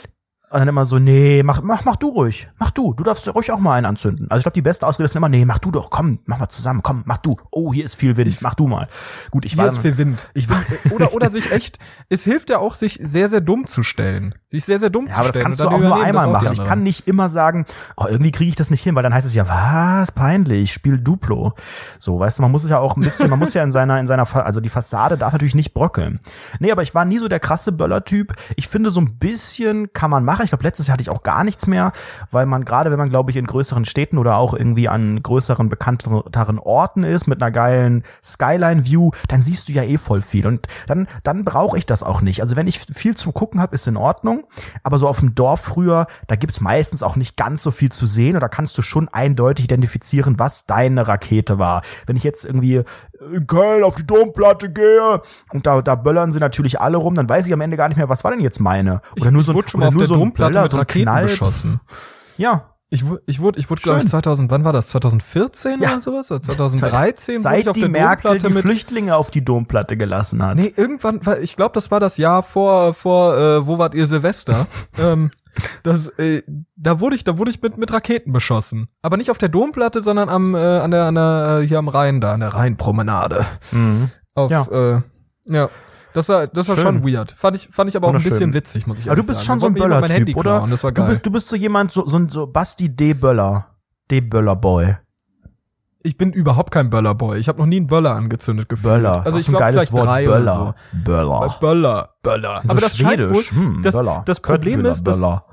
Speaker 2: Und dann immer so, nee, mach, mach, mach du ruhig. Mach du. Du darfst ruhig auch mal einen anzünden. Also ich glaube, die beste Ausrede ist immer, nee, mach du doch. Komm, mach mal zusammen. Komm, mach du. Oh, hier ist viel Wind. Mach du mal. Gut, ich
Speaker 1: hier war. Hier ist viel Wind. Ich will, oder, oder sich echt, es hilft ja auch, sich sehr, sehr dumm zu stellen. Sich sehr, sehr dumm
Speaker 2: ja,
Speaker 1: zu stellen.
Speaker 2: Aber das kannst du auch nur einmal machen. Ich kann nicht immer sagen, oh, irgendwie kriege ich das nicht hin, weil dann heißt es ja, was, peinlich, spiel Duplo. So, weißt du, man muss es ja auch ein bisschen, man muss ja in seiner, in seiner, also die Fassade darf natürlich nicht bröckeln. Nee, aber ich war nie so der krasse Böller-Typ. Ich finde, so ein bisschen kann man machen. Ich glaube, letztes Jahr hatte ich auch gar nichts mehr, weil man gerade, wenn man, glaube ich, in größeren Städten oder auch irgendwie an größeren, bekannteren Orten ist mit einer geilen Skyline-View, dann siehst du ja eh voll viel. Und dann, dann brauche ich das auch nicht. Also wenn ich viel zu gucken habe, ist in Ordnung. Aber so auf dem Dorf früher, da gibt's meistens auch nicht ganz so viel zu sehen. Und da kannst du schon eindeutig identifizieren, was deine Rakete war. Wenn ich jetzt irgendwie in Köln auf die Domplatte gehe und da, da böllern sie natürlich alle rum, dann weiß ich am Ende gar nicht mehr, was war denn jetzt meine?
Speaker 1: Oder nur so, oder nur so ein Böller, so ein Knall. Beschossen.
Speaker 2: Ja,
Speaker 1: Ich, ich wurde, ich wurde, glaube ich, 2000, wann war das? 2014 ja. oder sowas? Oder 2013?
Speaker 2: Seit ich auf die der Merkel die Flüchtlinge auf die Domplatte gelassen hat.
Speaker 1: Nee, irgendwann, ich glaube, das war das Jahr vor, vor, äh, wo wart ihr Silvester? ähm, das, äh, da wurde ich, da wurde ich mit, mit Raketen beschossen. Aber nicht auf der Domplatte, sondern am, äh, an der, an der, äh, hier am Rhein da, an der Rheinpromenade. Mhm. Auf, ja. Äh, ja. Das war, das war schon weird. Fand ich, fand ich aber auch ein bisschen witzig, muss ich
Speaker 2: sagen. Aber du bist
Speaker 1: sagen.
Speaker 2: schon so ein Böller-Typ, oder?
Speaker 1: Das war geil.
Speaker 2: Du bist, du bist so jemand, so, so, so Basti D. Böller. D. Böller-Boy.
Speaker 1: Ich bin überhaupt kein Böller-Boy. Ich habe noch nie einen Böller angezündet gefühlt.
Speaker 2: Böller.
Speaker 1: Also ich glaube vielleicht Wort drei
Speaker 2: Böller.
Speaker 1: oder
Speaker 2: so. Böller.
Speaker 1: Böller. Böller. Aber das scheint wohl, hm, das, Böller. das Problem ist, dass, Böller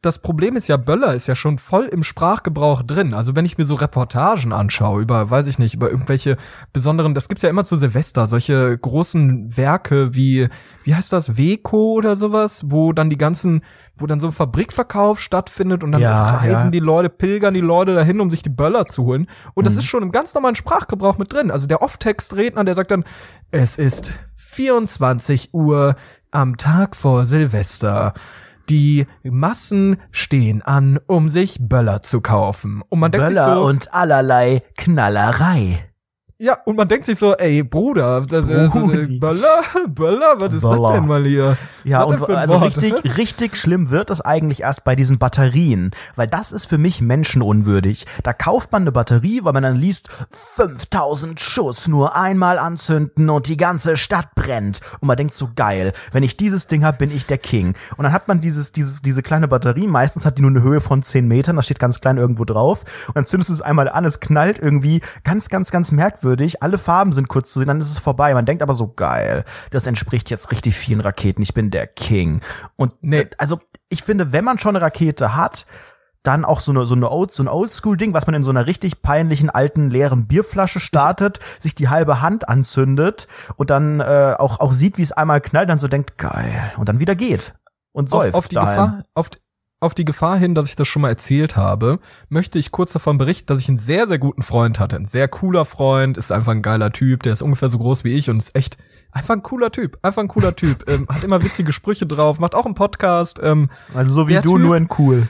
Speaker 1: das Problem ist ja, Böller ist ja schon voll im Sprachgebrauch drin. Also wenn ich mir so Reportagen anschaue über, weiß ich nicht, über irgendwelche besonderen, das gibt's ja immer zu Silvester, solche großen Werke wie, wie heißt das, Weko oder sowas, wo dann die ganzen, wo dann so ein Fabrikverkauf stattfindet und dann ja, reisen ja. die Leute, pilgern die Leute dahin, um sich die Böller zu holen. Und das mhm. ist schon im ganz normalen Sprachgebrauch mit drin. Also der Off-Text-Redner, der sagt dann, es ist 24 Uhr am Tag vor Silvester. Die Massen stehen an, um sich Böller zu kaufen. Und man denkt
Speaker 2: Böller
Speaker 1: sich so,
Speaker 2: und allerlei Knallerei.
Speaker 1: Ja, und man denkt sich so, ey, Bruder, das, das, das, Böller, Böller, was ist Böller. das denn mal hier?
Speaker 2: Ja, und also Wort? richtig, richtig schlimm wird es eigentlich erst bei diesen Batterien, weil das ist für mich menschenunwürdig. Da kauft man eine Batterie, weil man dann liest, 5000 Schuss nur einmal anzünden und die ganze Stadt brennt. Und man denkt so, geil, wenn ich dieses Ding hab, bin ich der King. Und dann hat man dieses, dieses, diese kleine Batterie, meistens hat die nur eine Höhe von 10 Metern, da steht ganz klein irgendwo drauf. Und dann zündest du es einmal an, es knallt irgendwie ganz, ganz, ganz merkwürdig merkwürdig, alle Farben sind kurz zu sehen, dann ist es vorbei. Man denkt aber so geil, das entspricht jetzt richtig vielen Raketen, ich bin der King. Und nee. also ich finde, wenn man schon eine Rakete hat, dann auch so eine so eine Old, so ein Oldschool-Ding, was man in so einer richtig peinlichen alten leeren Bierflasche startet, ich sich die halbe Hand anzündet und dann äh, auch auch sieht, wie es einmal knallt, dann so denkt geil und dann wieder geht und säuft
Speaker 1: auf, auf die daheim. Gefahr, auf, auf die Gefahr hin, dass ich das schon mal erzählt habe, möchte ich kurz davon berichten, dass ich einen sehr, sehr guten Freund hatte. Ein sehr cooler Freund, ist einfach ein geiler Typ, der ist ungefähr so groß wie ich und ist echt einfach ein cooler Typ. Einfach ein cooler Typ. ähm, hat immer witzige Sprüche drauf, macht auch einen Podcast. Ähm,
Speaker 2: also so wie du, typ, nur in cool.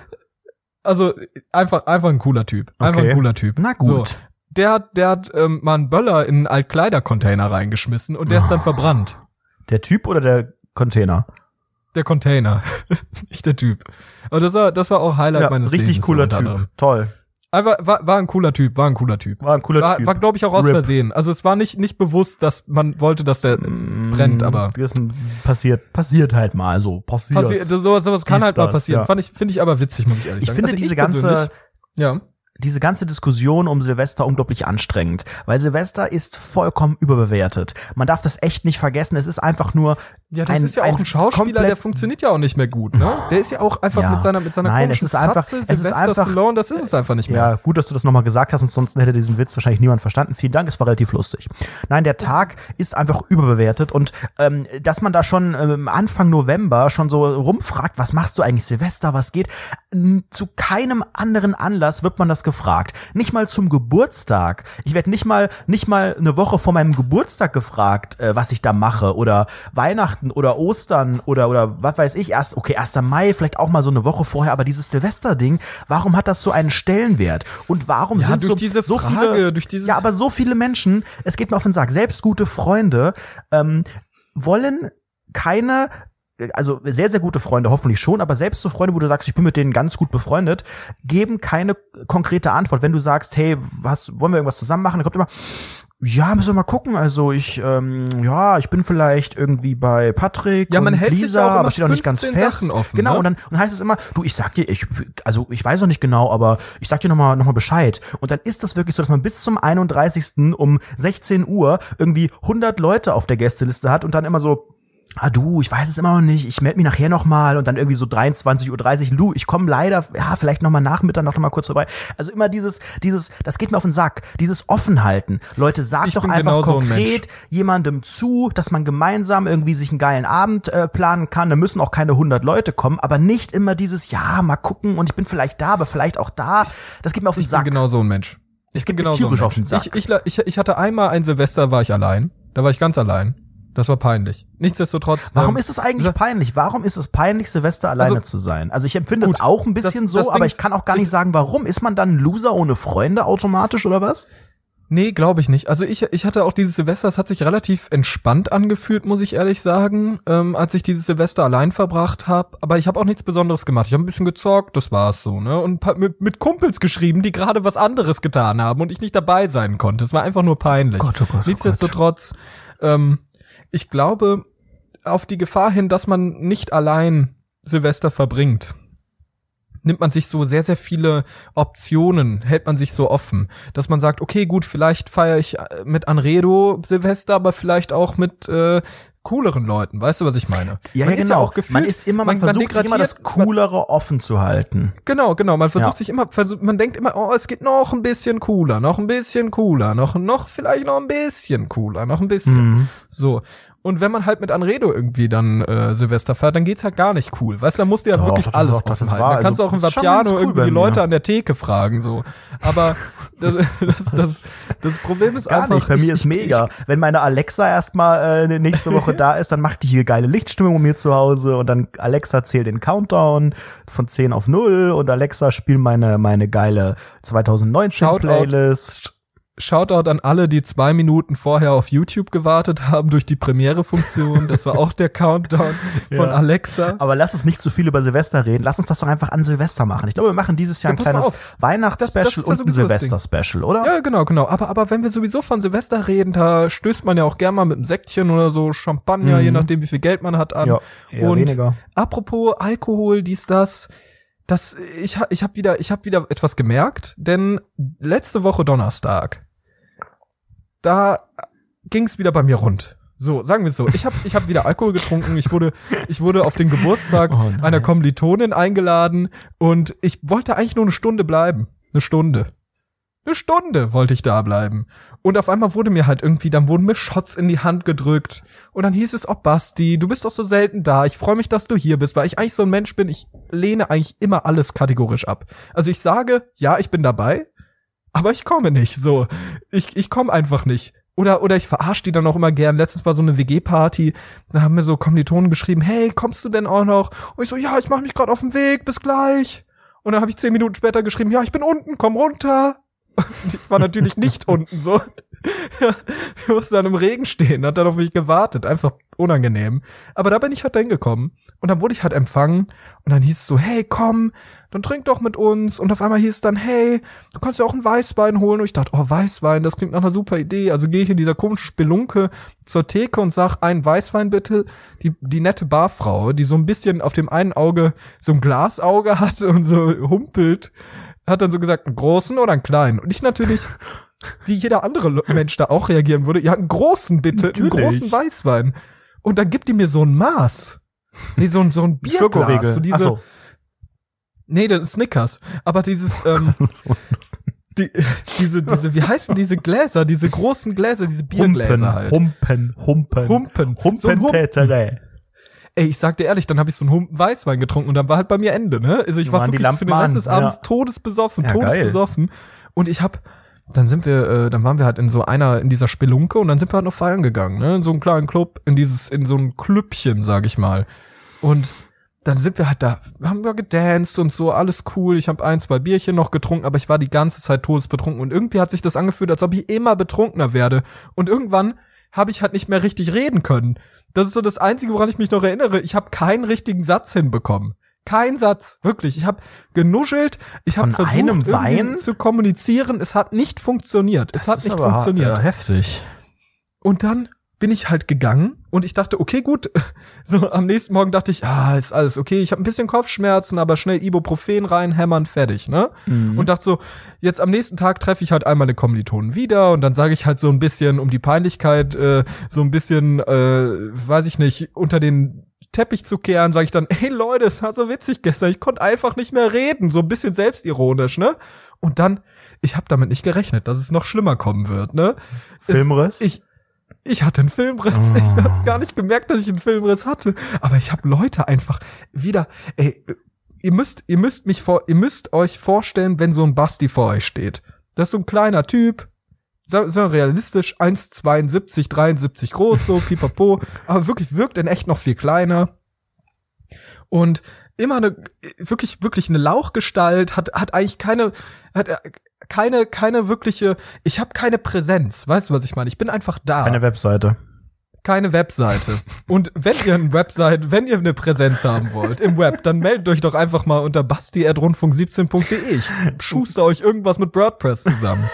Speaker 1: Also einfach, einfach ein cooler Typ. Einfach okay. ein cooler Typ.
Speaker 2: Na gut.
Speaker 1: So, der hat, der hat ähm, mal einen Böller in einen Altkleidercontainer reingeschmissen und der oh. ist dann verbrannt.
Speaker 2: Der Typ oder der Container?
Speaker 1: Der Container, nicht der Typ. Aber das war, das war auch Highlight ja, meines
Speaker 2: richtig
Speaker 1: Lebens.
Speaker 2: Richtig cooler Typ. Toll.
Speaker 1: Einfach, war, war ein cooler Typ, war ein cooler Typ.
Speaker 2: War ein cooler
Speaker 1: war,
Speaker 2: Typ.
Speaker 1: War, glaube ich, auch aus Rip. Versehen. Also es war nicht, nicht bewusst, dass man wollte, dass der mm, brennt, aber.
Speaker 2: Das passiert, passiert halt mal so. Passiert.
Speaker 1: passiert sowas, sowas kann halt mal passieren. Ja. Fand ich, finde ich aber witzig, muss ich ehrlich
Speaker 2: ich
Speaker 1: sagen.
Speaker 2: Finde also diese ganze, ja diese ganze Diskussion um Silvester unglaublich anstrengend, weil Silvester ist vollkommen überbewertet. Man darf das echt nicht vergessen. Es ist einfach nur
Speaker 1: ja, das ein, ist ja auch ein, ein Schauspieler, der funktioniert ja auch nicht mehr gut, ne? Der ist ja auch einfach ja. mit seiner mit seiner
Speaker 2: Nein, es ist einfach,
Speaker 1: Fratze, es ist einfach Stallone, das ist es einfach nicht mehr.
Speaker 2: Ja, gut, dass du das nochmal gesagt hast, ansonsten hätte diesen Witz wahrscheinlich niemand verstanden. Vielen Dank, es war relativ lustig. Nein, der Tag ist einfach überbewertet und ähm, dass man da schon ähm, Anfang November schon so rumfragt, was machst du eigentlich Silvester, was geht? Zu keinem anderen Anlass wird man das gefragt. Nicht mal zum Geburtstag. Ich werde nicht mal nicht mal eine Woche vor meinem Geburtstag gefragt, äh, was ich da mache oder Weihnachten oder Ostern oder oder was weiß ich erst okay 1. Mai vielleicht auch mal so eine Woche vorher, aber dieses Silvesterding, warum hat das so einen Stellenwert und warum ja, sind so, so
Speaker 1: Frage,
Speaker 2: viele
Speaker 1: durch dieses
Speaker 2: ja aber so viele Menschen, es geht mir auf den Sack, selbst gute Freunde ähm, wollen keine also sehr, sehr gute Freunde, hoffentlich schon, aber selbst so Freunde, wo du sagst, ich bin mit denen ganz gut befreundet, geben keine konkrete Antwort. Wenn du sagst, hey, was, wollen wir irgendwas zusammen machen, dann kommt immer, ja, müssen wir mal gucken. Also ich, ähm, ja, ich bin vielleicht irgendwie bei Patrick
Speaker 1: ja, man
Speaker 2: und
Speaker 1: hält
Speaker 2: Lisa,
Speaker 1: sich auch
Speaker 2: aber steht auch nicht ganz fest.
Speaker 1: Offen,
Speaker 2: genau,
Speaker 1: ne?
Speaker 2: und dann und heißt es immer, du, ich sag dir, ich, also ich weiß noch nicht genau, aber ich sag dir nochmal noch mal Bescheid. Und dann ist das wirklich so, dass man bis zum 31. um 16 Uhr irgendwie 100 Leute auf der Gästeliste hat und dann immer so, ah du, ich weiß es immer noch nicht, ich melde mich nachher nochmal und dann irgendwie so 23.30 Uhr, Lu, ich komme leider, ja, vielleicht nochmal Nachmittag noch mal kurz vorbei. Also immer dieses, dieses, das geht mir auf den Sack, dieses Offenhalten. Leute, sagt doch einfach genau konkret so ein jemandem zu, dass man gemeinsam irgendwie sich einen geilen Abend äh, planen kann. Da müssen auch keine 100 Leute kommen, aber nicht immer dieses, ja, mal gucken und ich bin vielleicht da, aber vielleicht auch da. Das geht mir auf den
Speaker 1: ich
Speaker 2: Sack.
Speaker 1: Ich bin genau so ein Mensch. Ich bin genau so ein Mensch. Ich, ich, ich hatte einmal ein Silvester, war ich allein. Da war ich ganz allein Das war peinlich. Nichtsdestotrotz.
Speaker 2: Warum ähm, ist es eigentlich peinlich? Warum ist es peinlich, Silvester alleine also, zu sein? Also ich empfinde gut, es auch ein bisschen das, so, das aber ich kann auch gar nicht sagen, warum. Ist man dann ein Loser ohne Freunde automatisch oder was?
Speaker 1: Nee, glaube ich nicht. Also ich, ich hatte auch dieses Silvester, es hat sich relativ entspannt angefühlt, muss ich ehrlich sagen, ähm, als ich dieses Silvester allein verbracht habe. Aber ich habe auch nichts Besonderes gemacht. Ich habe ein bisschen gezockt, das war's so, ne? Und mit, mit Kumpels geschrieben, die gerade was anderes getan haben und ich nicht dabei sein konnte. Es war einfach nur peinlich. Gott, oh Gott, oh Nichtsdestotrotz, ähm, ich glaube, auf die Gefahr hin, dass man nicht allein Silvester verbringt, nimmt man sich so sehr, sehr viele Optionen, hält man sich so offen, dass man sagt, okay, gut, vielleicht feiere ich äh, mit Anredo Silvester, aber vielleicht auch mit äh, cooleren Leuten, weißt du, was ich meine?
Speaker 2: Ja, man ja, genau. Ja auch gefühlt, man ist immer, man, man versucht man immer das Coolere offen zu halten.
Speaker 1: Genau, genau. Man versucht ja. sich immer, versucht, man denkt immer, oh, es geht noch ein bisschen cooler, noch ein bisschen cooler, noch, noch vielleicht noch ein bisschen cooler, noch ein bisschen. Mhm. So. Und wenn man halt mit Anredo irgendwie dann äh, Silvester feiert, dann geht's halt gar nicht cool. Weißt du, da musst du ja doch, wirklich doch, alles doch, offen halten. Da kannst also, du auch im Vapiano cool irgendwie die Leute an der Theke fragen, so. Aber das, das, das, das Problem ist
Speaker 2: gar
Speaker 1: einfach.
Speaker 2: Nicht. Bei mir ist mega. Wenn meine Alexa erstmal äh, nächste Woche da ist, dann macht die hier geile Lichtstimmung um mir zu Hause und dann Alexa zählt den Countdown von 10 auf 0 und Alexa spielt meine, meine geile 2019 Playlist.
Speaker 1: Shoutout an alle, die zwei Minuten vorher auf YouTube gewartet haben durch die Premiere-Funktion. Das war auch der Countdown von ja. Alexa.
Speaker 2: Aber lass uns nicht zu viel über Silvester reden. Lass uns das doch einfach an Silvester machen. Ich glaube, wir machen dieses Jahr ja, ein kleines Weihnachtsspecial und ein Silvester-Special, oder?
Speaker 1: Ja, genau, genau. Aber, aber wenn wir sowieso von Silvester reden, da stößt man ja auch gerne mal mit einem Säckchen oder so Champagner, mhm. je nachdem, wie viel Geld man hat, an. Ja, eher und weniger. apropos Alkohol, dies, das das ich ich habe wieder ich habe wieder etwas gemerkt, denn letzte Woche Donnerstag da ging's wieder bei mir rund. So, sagen wir es so. Ich habe ich hab wieder Alkohol getrunken. Ich wurde, ich wurde auf den Geburtstag oh einer Kommilitonin eingeladen und ich wollte eigentlich nur eine Stunde bleiben. Eine Stunde. Eine Stunde wollte ich da bleiben. Und auf einmal wurde mir halt irgendwie, dann wurden mir Shots in die Hand gedrückt. Und dann hieß es, oh Basti, du bist doch so selten da. Ich freue mich, dass du hier bist, weil ich eigentlich so ein Mensch bin. Ich lehne eigentlich immer alles kategorisch ab. Also ich sage, ja, ich bin dabei aber ich komme nicht. So, ich, ich komme einfach nicht. Oder, oder ich verarsche die dann auch immer gern. Letztens war so eine WG-Party, da haben mir so Kommilitonen geschrieben, hey, kommst du denn auch noch? Und ich so, ja, ich mache mich gerade auf den Weg, bis gleich. Und dann habe ich zehn Minuten später geschrieben, ja, ich bin unten, komm runter. Und ich war natürlich nicht unten, so. Ich musste dann im Regen stehen, hat dann auf mich gewartet, einfach unangenehm. Aber da bin ich halt hingekommen und dann wurde ich halt empfangen und dann hieß es so, hey, komm, dann trink doch mit uns. Und auf einmal hieß es dann, hey, du kannst ja auch ein Weißwein holen. Und ich dachte, oh, Weißwein, das klingt nach einer super Idee. Also gehe ich in dieser komischen Spelunke zur Theke und sag, ein Weißwein bitte. Die, die nette Barfrau, die so ein bisschen auf dem einen Auge so ein Glasauge hat und so humpelt, hat dann so gesagt, einen großen oder einen kleinen. Und ich natürlich wie jeder andere Mensch da auch reagieren würde, ja, einen großen bitte, Natürlich. einen großen Weißwein. Und dann gibt die mir so ein Maß. Nee, so ein, so ein Bierglas. So diese, so. Nee, das ist Snickers. Aber dieses, ähm, die, diese, diese, wie heißen diese Gläser, diese großen Gläser, diese Biergläser
Speaker 2: Humpen,
Speaker 1: halt.
Speaker 2: Humpen, Humpen.
Speaker 1: Humpen. Humpen. Ey, ich sag dir ehrlich, dann habe ich so einen Humpen Weißwein getrunken und dann war halt bei mir Ende, ne? Also ich war wirklich für den Rest des Abends ja. todesbesoffen, ja, todesbesoffen. Geil. Und ich hab, dann sind wir, äh, dann waren wir halt in so einer, in dieser Spelunke und dann sind wir halt noch feiern gegangen, ne? In so einem kleinen Club, in dieses, in so ein Klüppchen, sag ich mal. Und dann sind wir halt da, haben wir gedanced und so, alles cool. Ich habe ein, zwei Bierchen noch getrunken, aber ich war die ganze Zeit todesbetrunken und irgendwie hat sich das angefühlt, als ob ich immer betrunkener werde. Und irgendwann habe ich halt nicht mehr richtig reden können. Das ist so das Einzige, woran ich mich noch erinnere. Ich habe keinen richtigen Satz hinbekommen. Kein Satz, wirklich. Ich habe genuschelt, ich habe versucht, einem Wein zu kommunizieren. Es hat nicht funktioniert. Es das hat nicht funktioniert. Ja,
Speaker 2: heftig.
Speaker 1: Und dann bin ich halt gegangen und ich dachte, okay, gut. So am nächsten Morgen dachte ich, ah, ist alles okay. Ich habe ein bisschen Kopfschmerzen, aber schnell Ibuprofen rein, hämmern, fertig, ne? Mhm. Und dachte so, jetzt am nächsten Tag treffe ich halt einmal eine Kommilitonen wieder und dann sage ich halt so ein bisschen um die Peinlichkeit, äh, so ein bisschen, äh, weiß ich nicht, unter den Teppich zu kehren, sage ich dann, hey Leute, es war so witzig gestern, ich konnte einfach nicht mehr reden, so ein bisschen selbstironisch, ne? Und dann, ich habe damit nicht gerechnet, dass es noch schlimmer kommen wird, ne?
Speaker 2: Filmriss?
Speaker 1: Es, ich, ich hatte einen Filmriss. Oh. Ich hab's gar nicht gemerkt, dass ich einen Filmriss hatte. Aber ich habe Leute einfach wieder, ey, ihr müsst, ihr müsst mich vor, ihr müsst euch vorstellen, wenn so ein Basti vor euch steht. Das ist so ein kleiner Typ, wir realistisch, 1,72, 73 groß, so, pipapo, aber wirklich wirkt in echt noch viel kleiner. Und immer eine, wirklich, wirklich eine Lauchgestalt, hat, hat eigentlich keine, hat keine, keine wirkliche, ich habe keine Präsenz, weißt du, was ich meine? Ich bin einfach da.
Speaker 2: Keine Webseite
Speaker 1: keine Webseite. Und wenn ihr eine Webseite, wenn ihr eine Präsenz haben wollt im Web, dann meldet euch doch einfach mal unter basti.rundfunk17.de. Ich schuster euch irgendwas mit WordPress zusammen.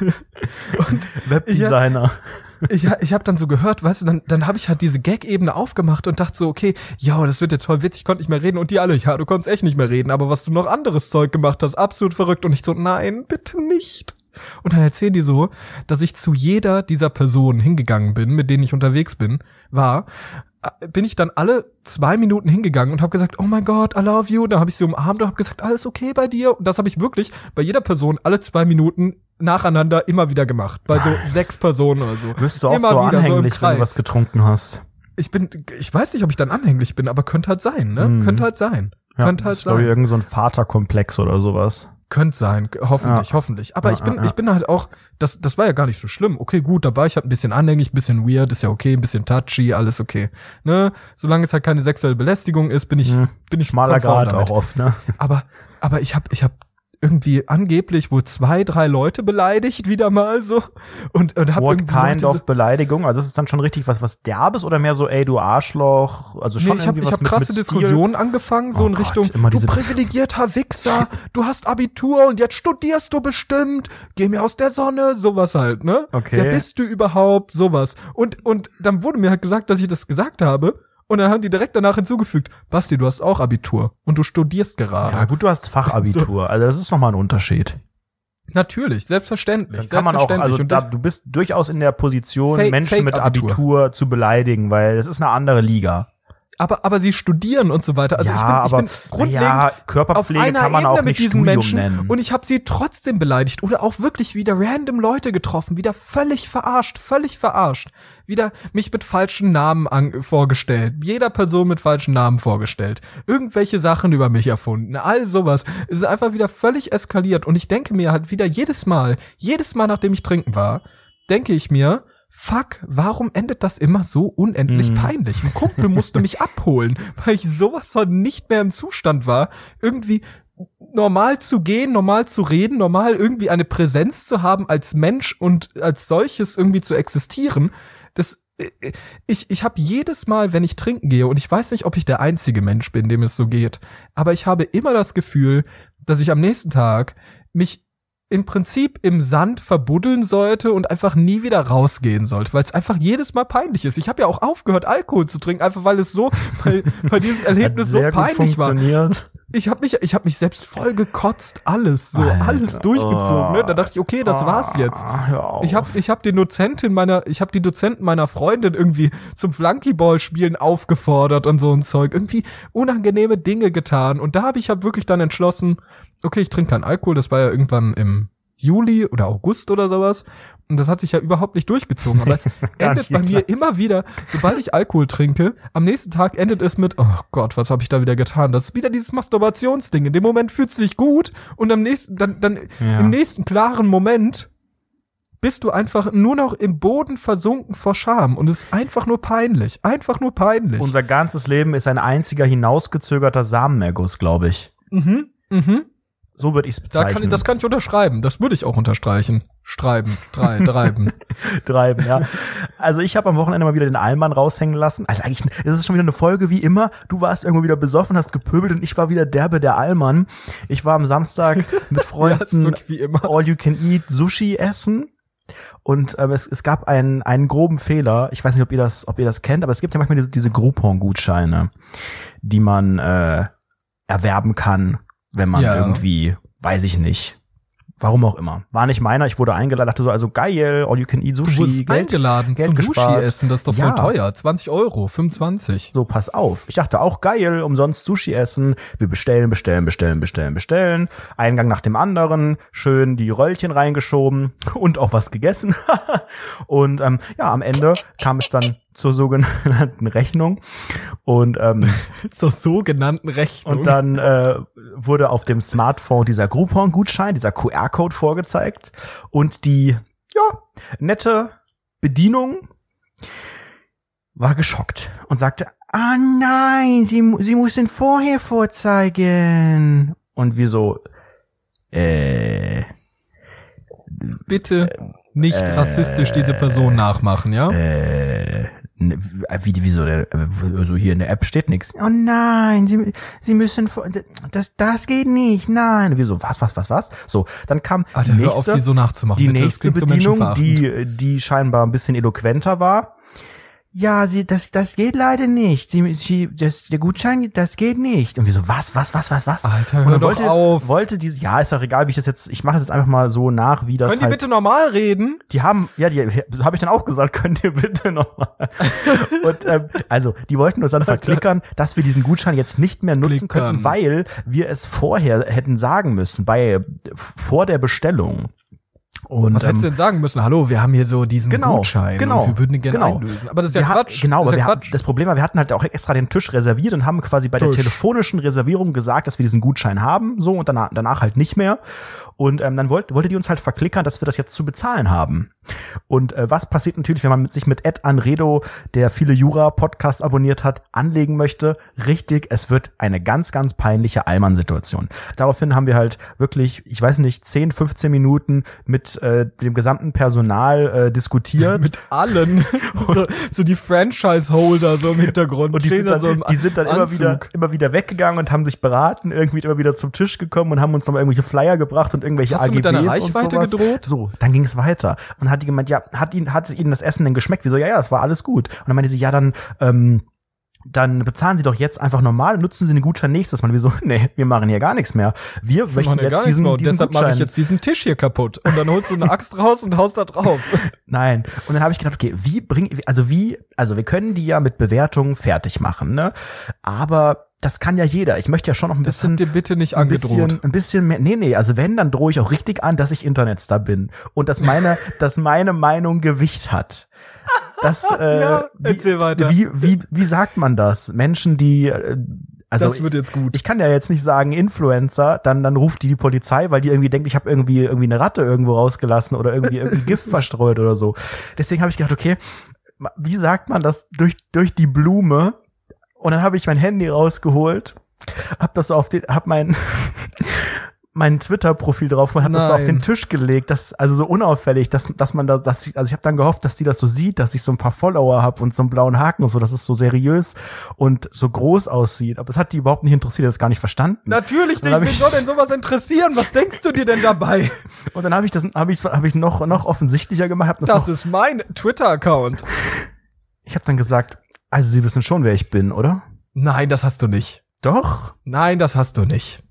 Speaker 2: Und Webdesigner.
Speaker 1: Ich, ich, ich habe dann so gehört, weißt du, dann, dann habe ich halt diese Gag-Ebene aufgemacht und dachte so, okay, ja, das wird jetzt voll witzig, ich konnte nicht mehr reden und die alle, ja, du konntest echt nicht mehr reden, aber was du noch anderes Zeug gemacht hast, absolut verrückt und ich so, nein, bitte nicht. Und dann erzählen die so, dass ich zu jeder dieser Personen hingegangen bin, mit denen ich unterwegs bin, war, äh, bin ich dann alle zwei Minuten hingegangen und habe gesagt, oh mein Gott, I love you. Dann habe ich sie umarmt und habe gesagt, alles okay bei dir. Und das habe ich wirklich bei jeder Person alle zwei Minuten nacheinander immer wieder gemacht. Bei so sechs Personen oder so.
Speaker 2: Wirst du auch immer so anhänglich, so wenn du was getrunken hast?
Speaker 1: Ich bin, ich weiß nicht, ob ich dann anhänglich bin, aber könnte halt sein, ne? Mhm. Könnte halt sein.
Speaker 2: Ja,
Speaker 1: könnte halt
Speaker 2: ist, sein. Irgend so ein Vaterkomplex oder sowas.
Speaker 1: Könnte sein, hoffentlich, ja. hoffentlich. Aber ja, ich bin, ja, ich bin halt auch, das, das war ja gar nicht so schlimm. Okay, gut, dabei ich halt ein bisschen anhängig, ein bisschen weird, ist ja okay, ein bisschen touchy, alles okay. Ne? Solange es halt keine sexuelle Belästigung ist, bin ich, mhm. bin ich
Speaker 2: schmaler Grad auch oft, ne?
Speaker 1: Aber, aber ich habe, ich habe irgendwie angeblich wohl zwei, drei Leute beleidigt, wieder mal so. Und, und
Speaker 2: hab What irgendwie kind of Beleidigung? Also das ist dann schon richtig was, was derbes oder mehr so, ey, du Arschloch? Also schon
Speaker 1: nee, ich habe hab krasse mit Diskussionen angefangen, so oh in Gott, Richtung, du privilegierter Wichser, du hast Abitur und jetzt studierst du bestimmt, geh mir aus der Sonne, sowas halt, ne? Okay. Wer bist du überhaupt? Sowas. Und, und dann wurde mir halt gesagt, dass ich das gesagt habe. Und dann haben die direkt danach hinzugefügt, Basti, du hast auch Abitur und du studierst gerade.
Speaker 2: Ja gut, du hast Fachabitur, also das ist nochmal ein Unterschied.
Speaker 1: Natürlich, selbstverständlich.
Speaker 2: Dann kann man auch, also da, du bist durchaus in der Position, Fake, Menschen Fake mit Abitur. Abitur zu beleidigen, weil es ist eine andere Liga
Speaker 1: aber aber sie studieren und so weiter. Also
Speaker 2: ja,
Speaker 1: ich bin,
Speaker 2: ich bin grundlegend ja, Körperpflege auf einer kann man Ebene auch mit diesen Studium Menschen nennen.
Speaker 1: und ich habe sie trotzdem beleidigt oder auch wirklich wieder random Leute getroffen, wieder völlig verarscht, völlig verarscht, wieder mich mit falschen Namen an, vorgestellt, jeder Person mit falschen Namen vorgestellt, irgendwelche Sachen über mich erfunden, all sowas. Es ist einfach wieder völlig eskaliert und ich denke mir halt wieder jedes Mal, jedes Mal nachdem ich trinken war, denke ich mir, fuck, warum endet das immer so unendlich mm. peinlich? Ein Kumpel musste mich abholen, weil ich sowas von nicht mehr im Zustand war, irgendwie normal zu gehen, normal zu reden, normal irgendwie eine Präsenz zu haben als Mensch und als solches irgendwie zu existieren. Das äh, ich, ich habe jedes Mal, wenn ich trinken gehe, und ich weiß nicht, ob ich der einzige Mensch bin, dem es so geht, aber ich habe immer das Gefühl, dass ich am nächsten Tag mich im Prinzip im Sand verbuddeln sollte und einfach nie wieder rausgehen sollte, weil es einfach jedes Mal peinlich ist. Ich habe ja auch aufgehört, Alkohol zu trinken, einfach weil es so, weil, weil dieses Erlebnis so peinlich war. Ich habe mich, ich habe mich selbst voll gekotzt, alles, so Alter, alles durchgezogen. Ne? Da dachte ich, okay, das war's jetzt. Ah, ich habe, ich habe die Dozentin meiner, ich habe die Dozenten meiner Freundin irgendwie zum Flunkyball spielen aufgefordert und so ein Zeug, irgendwie unangenehme Dinge getan. Und da habe ich hab wirklich dann entschlossen, okay, ich trinke keinen Alkohol, das war ja irgendwann im Juli oder August oder sowas. Und das hat sich ja überhaupt nicht durchgezogen. Aber es endet bei mir immer wieder, sobald ich Alkohol trinke, am nächsten Tag endet es mit, oh Gott, was habe ich da wieder getan? Das ist wieder dieses Masturbationsding. In dem Moment fühlt es sich gut und am nächsten, dann, dann ja. im nächsten klaren Moment bist du einfach nur noch im Boden versunken vor Scham und es ist einfach nur peinlich. Einfach nur peinlich.
Speaker 2: Unser ganzes Leben ist ein einziger hinausgezögerter Samenerguss, glaube ich.
Speaker 1: Mhm, mhm.
Speaker 2: So würde ich es bezeichnen.
Speaker 1: Da kann ich, das kann ich unterschreiben. Das würde ich auch unterstreichen. Schreiben, drei, treiben.
Speaker 2: treiben, ja. Also ich habe am Wochenende mal wieder den Allmann raushängen lassen. Also eigentlich ist es schon wieder eine Folge wie immer. Du warst irgendwo wieder besoffen, hast gepöbelt und ich war wieder derbe der Allmann. Ich war am Samstag mit Freunden ja, All You Can Eat Sushi essen. Und ähm, es, es gab einen, einen groben Fehler. Ich weiß nicht, ob ihr das, ob ihr das kennt, aber es gibt ja manchmal diese, diese Groupon-Gutscheine, die man äh, erwerben kann wenn man ja. irgendwie, weiß ich nicht, Warum auch immer. War nicht meiner, ich wurde eingeladen, dachte so, also geil, all you can eat Sushi. Du wurdest
Speaker 1: Geld, eingeladen Geld zum Sushi essen, das ist doch voll ja. teuer. 20 Euro, 25.
Speaker 2: So, pass auf. Ich dachte auch geil, umsonst Sushi essen. Wir bestellen, bestellen, bestellen, bestellen, bestellen. Eingang nach dem anderen, schön die Röllchen reingeschoben und auch was gegessen. und ähm, ja, am Ende kam es dann zur sogenannten Rechnung und ähm,
Speaker 1: zur sogenannten Rechnung
Speaker 2: und dann äh, wurde auf dem Smartphone dieser Groupon-Gutschein, dieser QR-Code vorgezeigt und die ja, nette Bedienung, war geschockt und sagte, ah nein, sie, sie muss den vorher vorzeigen. Und wir so, äh,
Speaker 1: Bitte nicht äh, rassistisch diese Person nachmachen, ja?
Speaker 2: Äh, wie, wieso, also hier in der App steht nichts. Oh nein, sie, sie müssen, das, das geht nicht, nein. Wieso, was, was, was, was? So, dann kam
Speaker 1: Alter,
Speaker 2: die
Speaker 1: nächste, auf, die so nachzumachen.
Speaker 2: Die nächste Bedienung, die, die scheinbar ein bisschen eloquenter war ja, sie, das, das geht leider nicht. Sie, sie, das, der Gutschein, das geht nicht. Und wir so, was, was, was, was, was?
Speaker 1: Alter, hör doch
Speaker 2: wollte,
Speaker 1: auf.
Speaker 2: Wollte diese, ja, ist doch egal, wie ich das jetzt, ich mache das jetzt einfach mal so nach, wie das
Speaker 1: Können
Speaker 2: halt,
Speaker 1: die bitte normal reden?
Speaker 2: Die haben, ja, die habe ich dann auch gesagt, könnt ihr bitte nochmal. Und ähm, also, die wollten uns dann verklickern, dass wir diesen Gutschein jetzt nicht mehr nutzen
Speaker 1: Klickern.
Speaker 2: könnten, weil wir es vorher hätten sagen müssen, bei vor der Bestellung. Und,
Speaker 1: Was hättest du
Speaker 2: ähm,
Speaker 1: denn sagen müssen? Hallo, wir haben hier so diesen
Speaker 2: Genau,
Speaker 1: Gutschein
Speaker 2: genau,
Speaker 1: und wir würden den gerne
Speaker 2: genau.
Speaker 1: einlösen. Aber das ist ja
Speaker 2: wir hat-
Speaker 1: Quatsch.
Speaker 2: Genau,
Speaker 1: das ja
Speaker 2: hatten,
Speaker 1: Quatsch.
Speaker 2: das Problem war, wir hatten halt auch extra den Tisch reserviert und haben quasi bei der
Speaker 1: Tisch.
Speaker 2: telefonischen Reservierung gesagt, dass wir diesen Gutschein haben, so und danach, danach halt nicht mehr. Und ähm, dann wollte, wollte die uns halt verklickern, dass wir das jetzt zu bezahlen haben. Und äh, was passiert natürlich, wenn man mit, sich mit Ed Anredo, der viele Jura-Podcasts abonniert hat, anlegen möchte? Richtig, es wird eine ganz, ganz peinliche Allmann-Situation. Daraufhin haben wir halt wirklich, ich weiß nicht, 10, 15 Minuten mit äh, dem gesamten Personal äh, diskutiert.
Speaker 1: Mit allen. so, so die Franchise-Holder so im Hintergrund.
Speaker 2: Und die sind
Speaker 1: da
Speaker 2: dann,
Speaker 1: so
Speaker 2: die sind dann immer wieder, immer wieder weggegangen und haben sich beraten, irgendwie immer wieder zum Tisch gekommen und haben uns nochmal irgendwelche Flyer gebracht und irgendwelche
Speaker 1: Hast du
Speaker 2: AGBs
Speaker 1: mit deiner
Speaker 2: und
Speaker 1: Reichweite
Speaker 2: sowas.
Speaker 1: gedroht?
Speaker 2: So, dann ging es weiter. Und hat die gemeint, ja, hat ihnen, hat ihnen das Essen denn geschmeckt? Wieso, ja, ja, es war alles gut. Und dann meinte sie, ja, dann, ähm, dann bezahlen Sie doch jetzt einfach normal und nutzen Sie den Gutschein nächstes Mal. Wir so, nee, wir machen hier gar nichts mehr. Wir
Speaker 1: Wir
Speaker 2: möchten jetzt diesen,
Speaker 1: mehr.
Speaker 2: Diesen
Speaker 1: deshalb
Speaker 2: Gutschein.
Speaker 1: mache ich jetzt diesen Tisch hier kaputt. Und dann holst du eine Axt raus und haust da drauf.
Speaker 2: Nein. Und dann habe ich gedacht, okay, wie bring, also wie, also wir können die ja mit Bewertungen fertig machen, ne? Aber das kann ja jeder. Ich möchte ja schon noch ein
Speaker 1: Das
Speaker 2: bisschen
Speaker 1: habt ihr bitte nicht
Speaker 2: ein
Speaker 1: angedroht.
Speaker 2: bisschen, ein bisschen mehr. Nee, nee, also wenn, dann drohe ich auch richtig an, dass ich Internetstar bin und dass meine, dass meine Meinung Gewicht hat. Das, äh,
Speaker 1: Ja, erzähl
Speaker 2: wie,
Speaker 1: weiter.
Speaker 2: Wie, wie, wie sagt man das? Menschen, die, äh, also
Speaker 1: das wird jetzt gut.
Speaker 2: ich kann ja jetzt nicht sagen Influencer, dann dann ruft die die Polizei, weil die irgendwie denkt, ich habe irgendwie irgendwie eine Ratte irgendwo rausgelassen oder irgendwie irgendwie Gift verstreut oder so. Deswegen habe ich gedacht, okay, wie sagt man das durch durch die Blume? Und dann habe ich mein Handy rausgeholt, hab das so auf den, hab mein mein Twitter-Profil drauf und hab das so auf
Speaker 1: Nein.
Speaker 2: den Tisch gelegt, das also so unauffällig, dass dass man da, dass ich, also ich habe dann gehofft, dass die das so sieht, dass ich so ein paar Follower hab und so einen blauen Haken und so, dass es so seriös und so groß aussieht. Aber das hat die überhaupt nicht interessiert, hat das gar nicht verstanden.
Speaker 1: Natürlich nicht.
Speaker 2: hab
Speaker 1: Wen soll denn sowas interessieren? Was denkst du dir denn dabei?
Speaker 2: Und dann habe ich das, habe ich, habe ich noch noch offensichtlicher gemacht. Hab das
Speaker 1: Das
Speaker 2: noch,
Speaker 1: ist mein Twitter-Account.
Speaker 2: ich habe dann gesagt, also Sie wissen schon, wer ich bin, oder?
Speaker 1: Nein, das hast du nicht.
Speaker 2: Doch.
Speaker 1: Nein, das hast du nicht.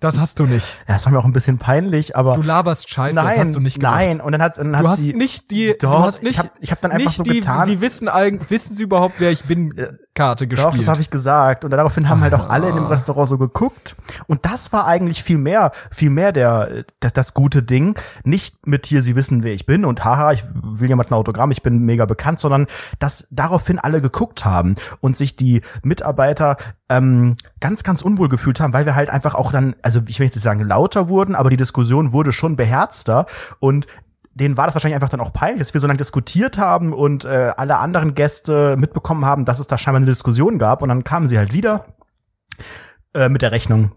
Speaker 1: Das hast du nicht.
Speaker 2: Ja, das war mir auch ein bisschen peinlich, aber
Speaker 1: Du laberst Scheiße,
Speaker 2: nein,
Speaker 1: das hast du nicht gemacht.
Speaker 2: nein. Und dann hat, dann hat
Speaker 1: Du hast
Speaker 2: sie
Speaker 1: nicht die,
Speaker 2: Doch,
Speaker 1: du hast nicht,
Speaker 2: ich hab- ich hab dann einfach
Speaker 1: nicht
Speaker 2: so
Speaker 1: die,
Speaker 2: getan.
Speaker 1: Sie wissen eigentlich, wissen sie überhaupt, wer ich bin, Karte gespielt.
Speaker 2: Doch, das habe ich gesagt. Und daraufhin haben halt auch alle
Speaker 1: Ah.
Speaker 2: in dem Restaurant so geguckt. Und das war eigentlich viel mehr, viel mehr der, das, das gute Ding. Nicht mit hier, sie wissen, wer ich bin und haha, ich will jemand ein Autogramm, ich bin mega bekannt, sondern dass daraufhin alle geguckt haben und sich die Mitarbeiter ähm, ganz, ganz unwohl gefühlt haben, weil wir halt einfach auch dann, also ich will jetzt nicht sagen lauter wurden, aber die Diskussion wurde schon beherzter und denen war das wahrscheinlich einfach dann auch peinlich, dass wir so lange diskutiert haben und äh, alle anderen Gäste mitbekommen haben, dass es da scheinbar eine Diskussion gab. Und dann kamen sie halt wieder äh, mit der Rechnung.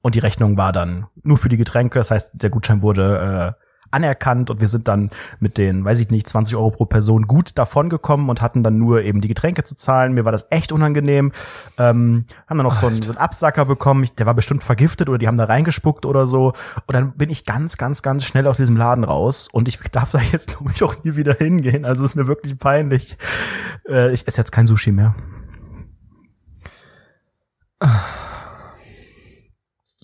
Speaker 2: Und die Rechnung war dann nur für die Getränke. Das heißt, der Gutschein wurde äh, anerkannt und wir sind dann mit den, weiß ich nicht, 20 Euro pro Person gut davongekommen und hatten dann nur eben die Getränke zu zahlen. Mir war das echt unangenehm. Ähm, haben dann noch so einen, so einen Absacker bekommen. Der war bestimmt vergiftet oder die haben da reingespuckt oder so. Und dann bin ich ganz, ganz, ganz schnell aus diesem Laden raus. Und ich darf da jetzt, glaube ich, auch nie wieder hingehen. Also ist mir wirklich peinlich. Äh, ich esse jetzt kein Sushi mehr.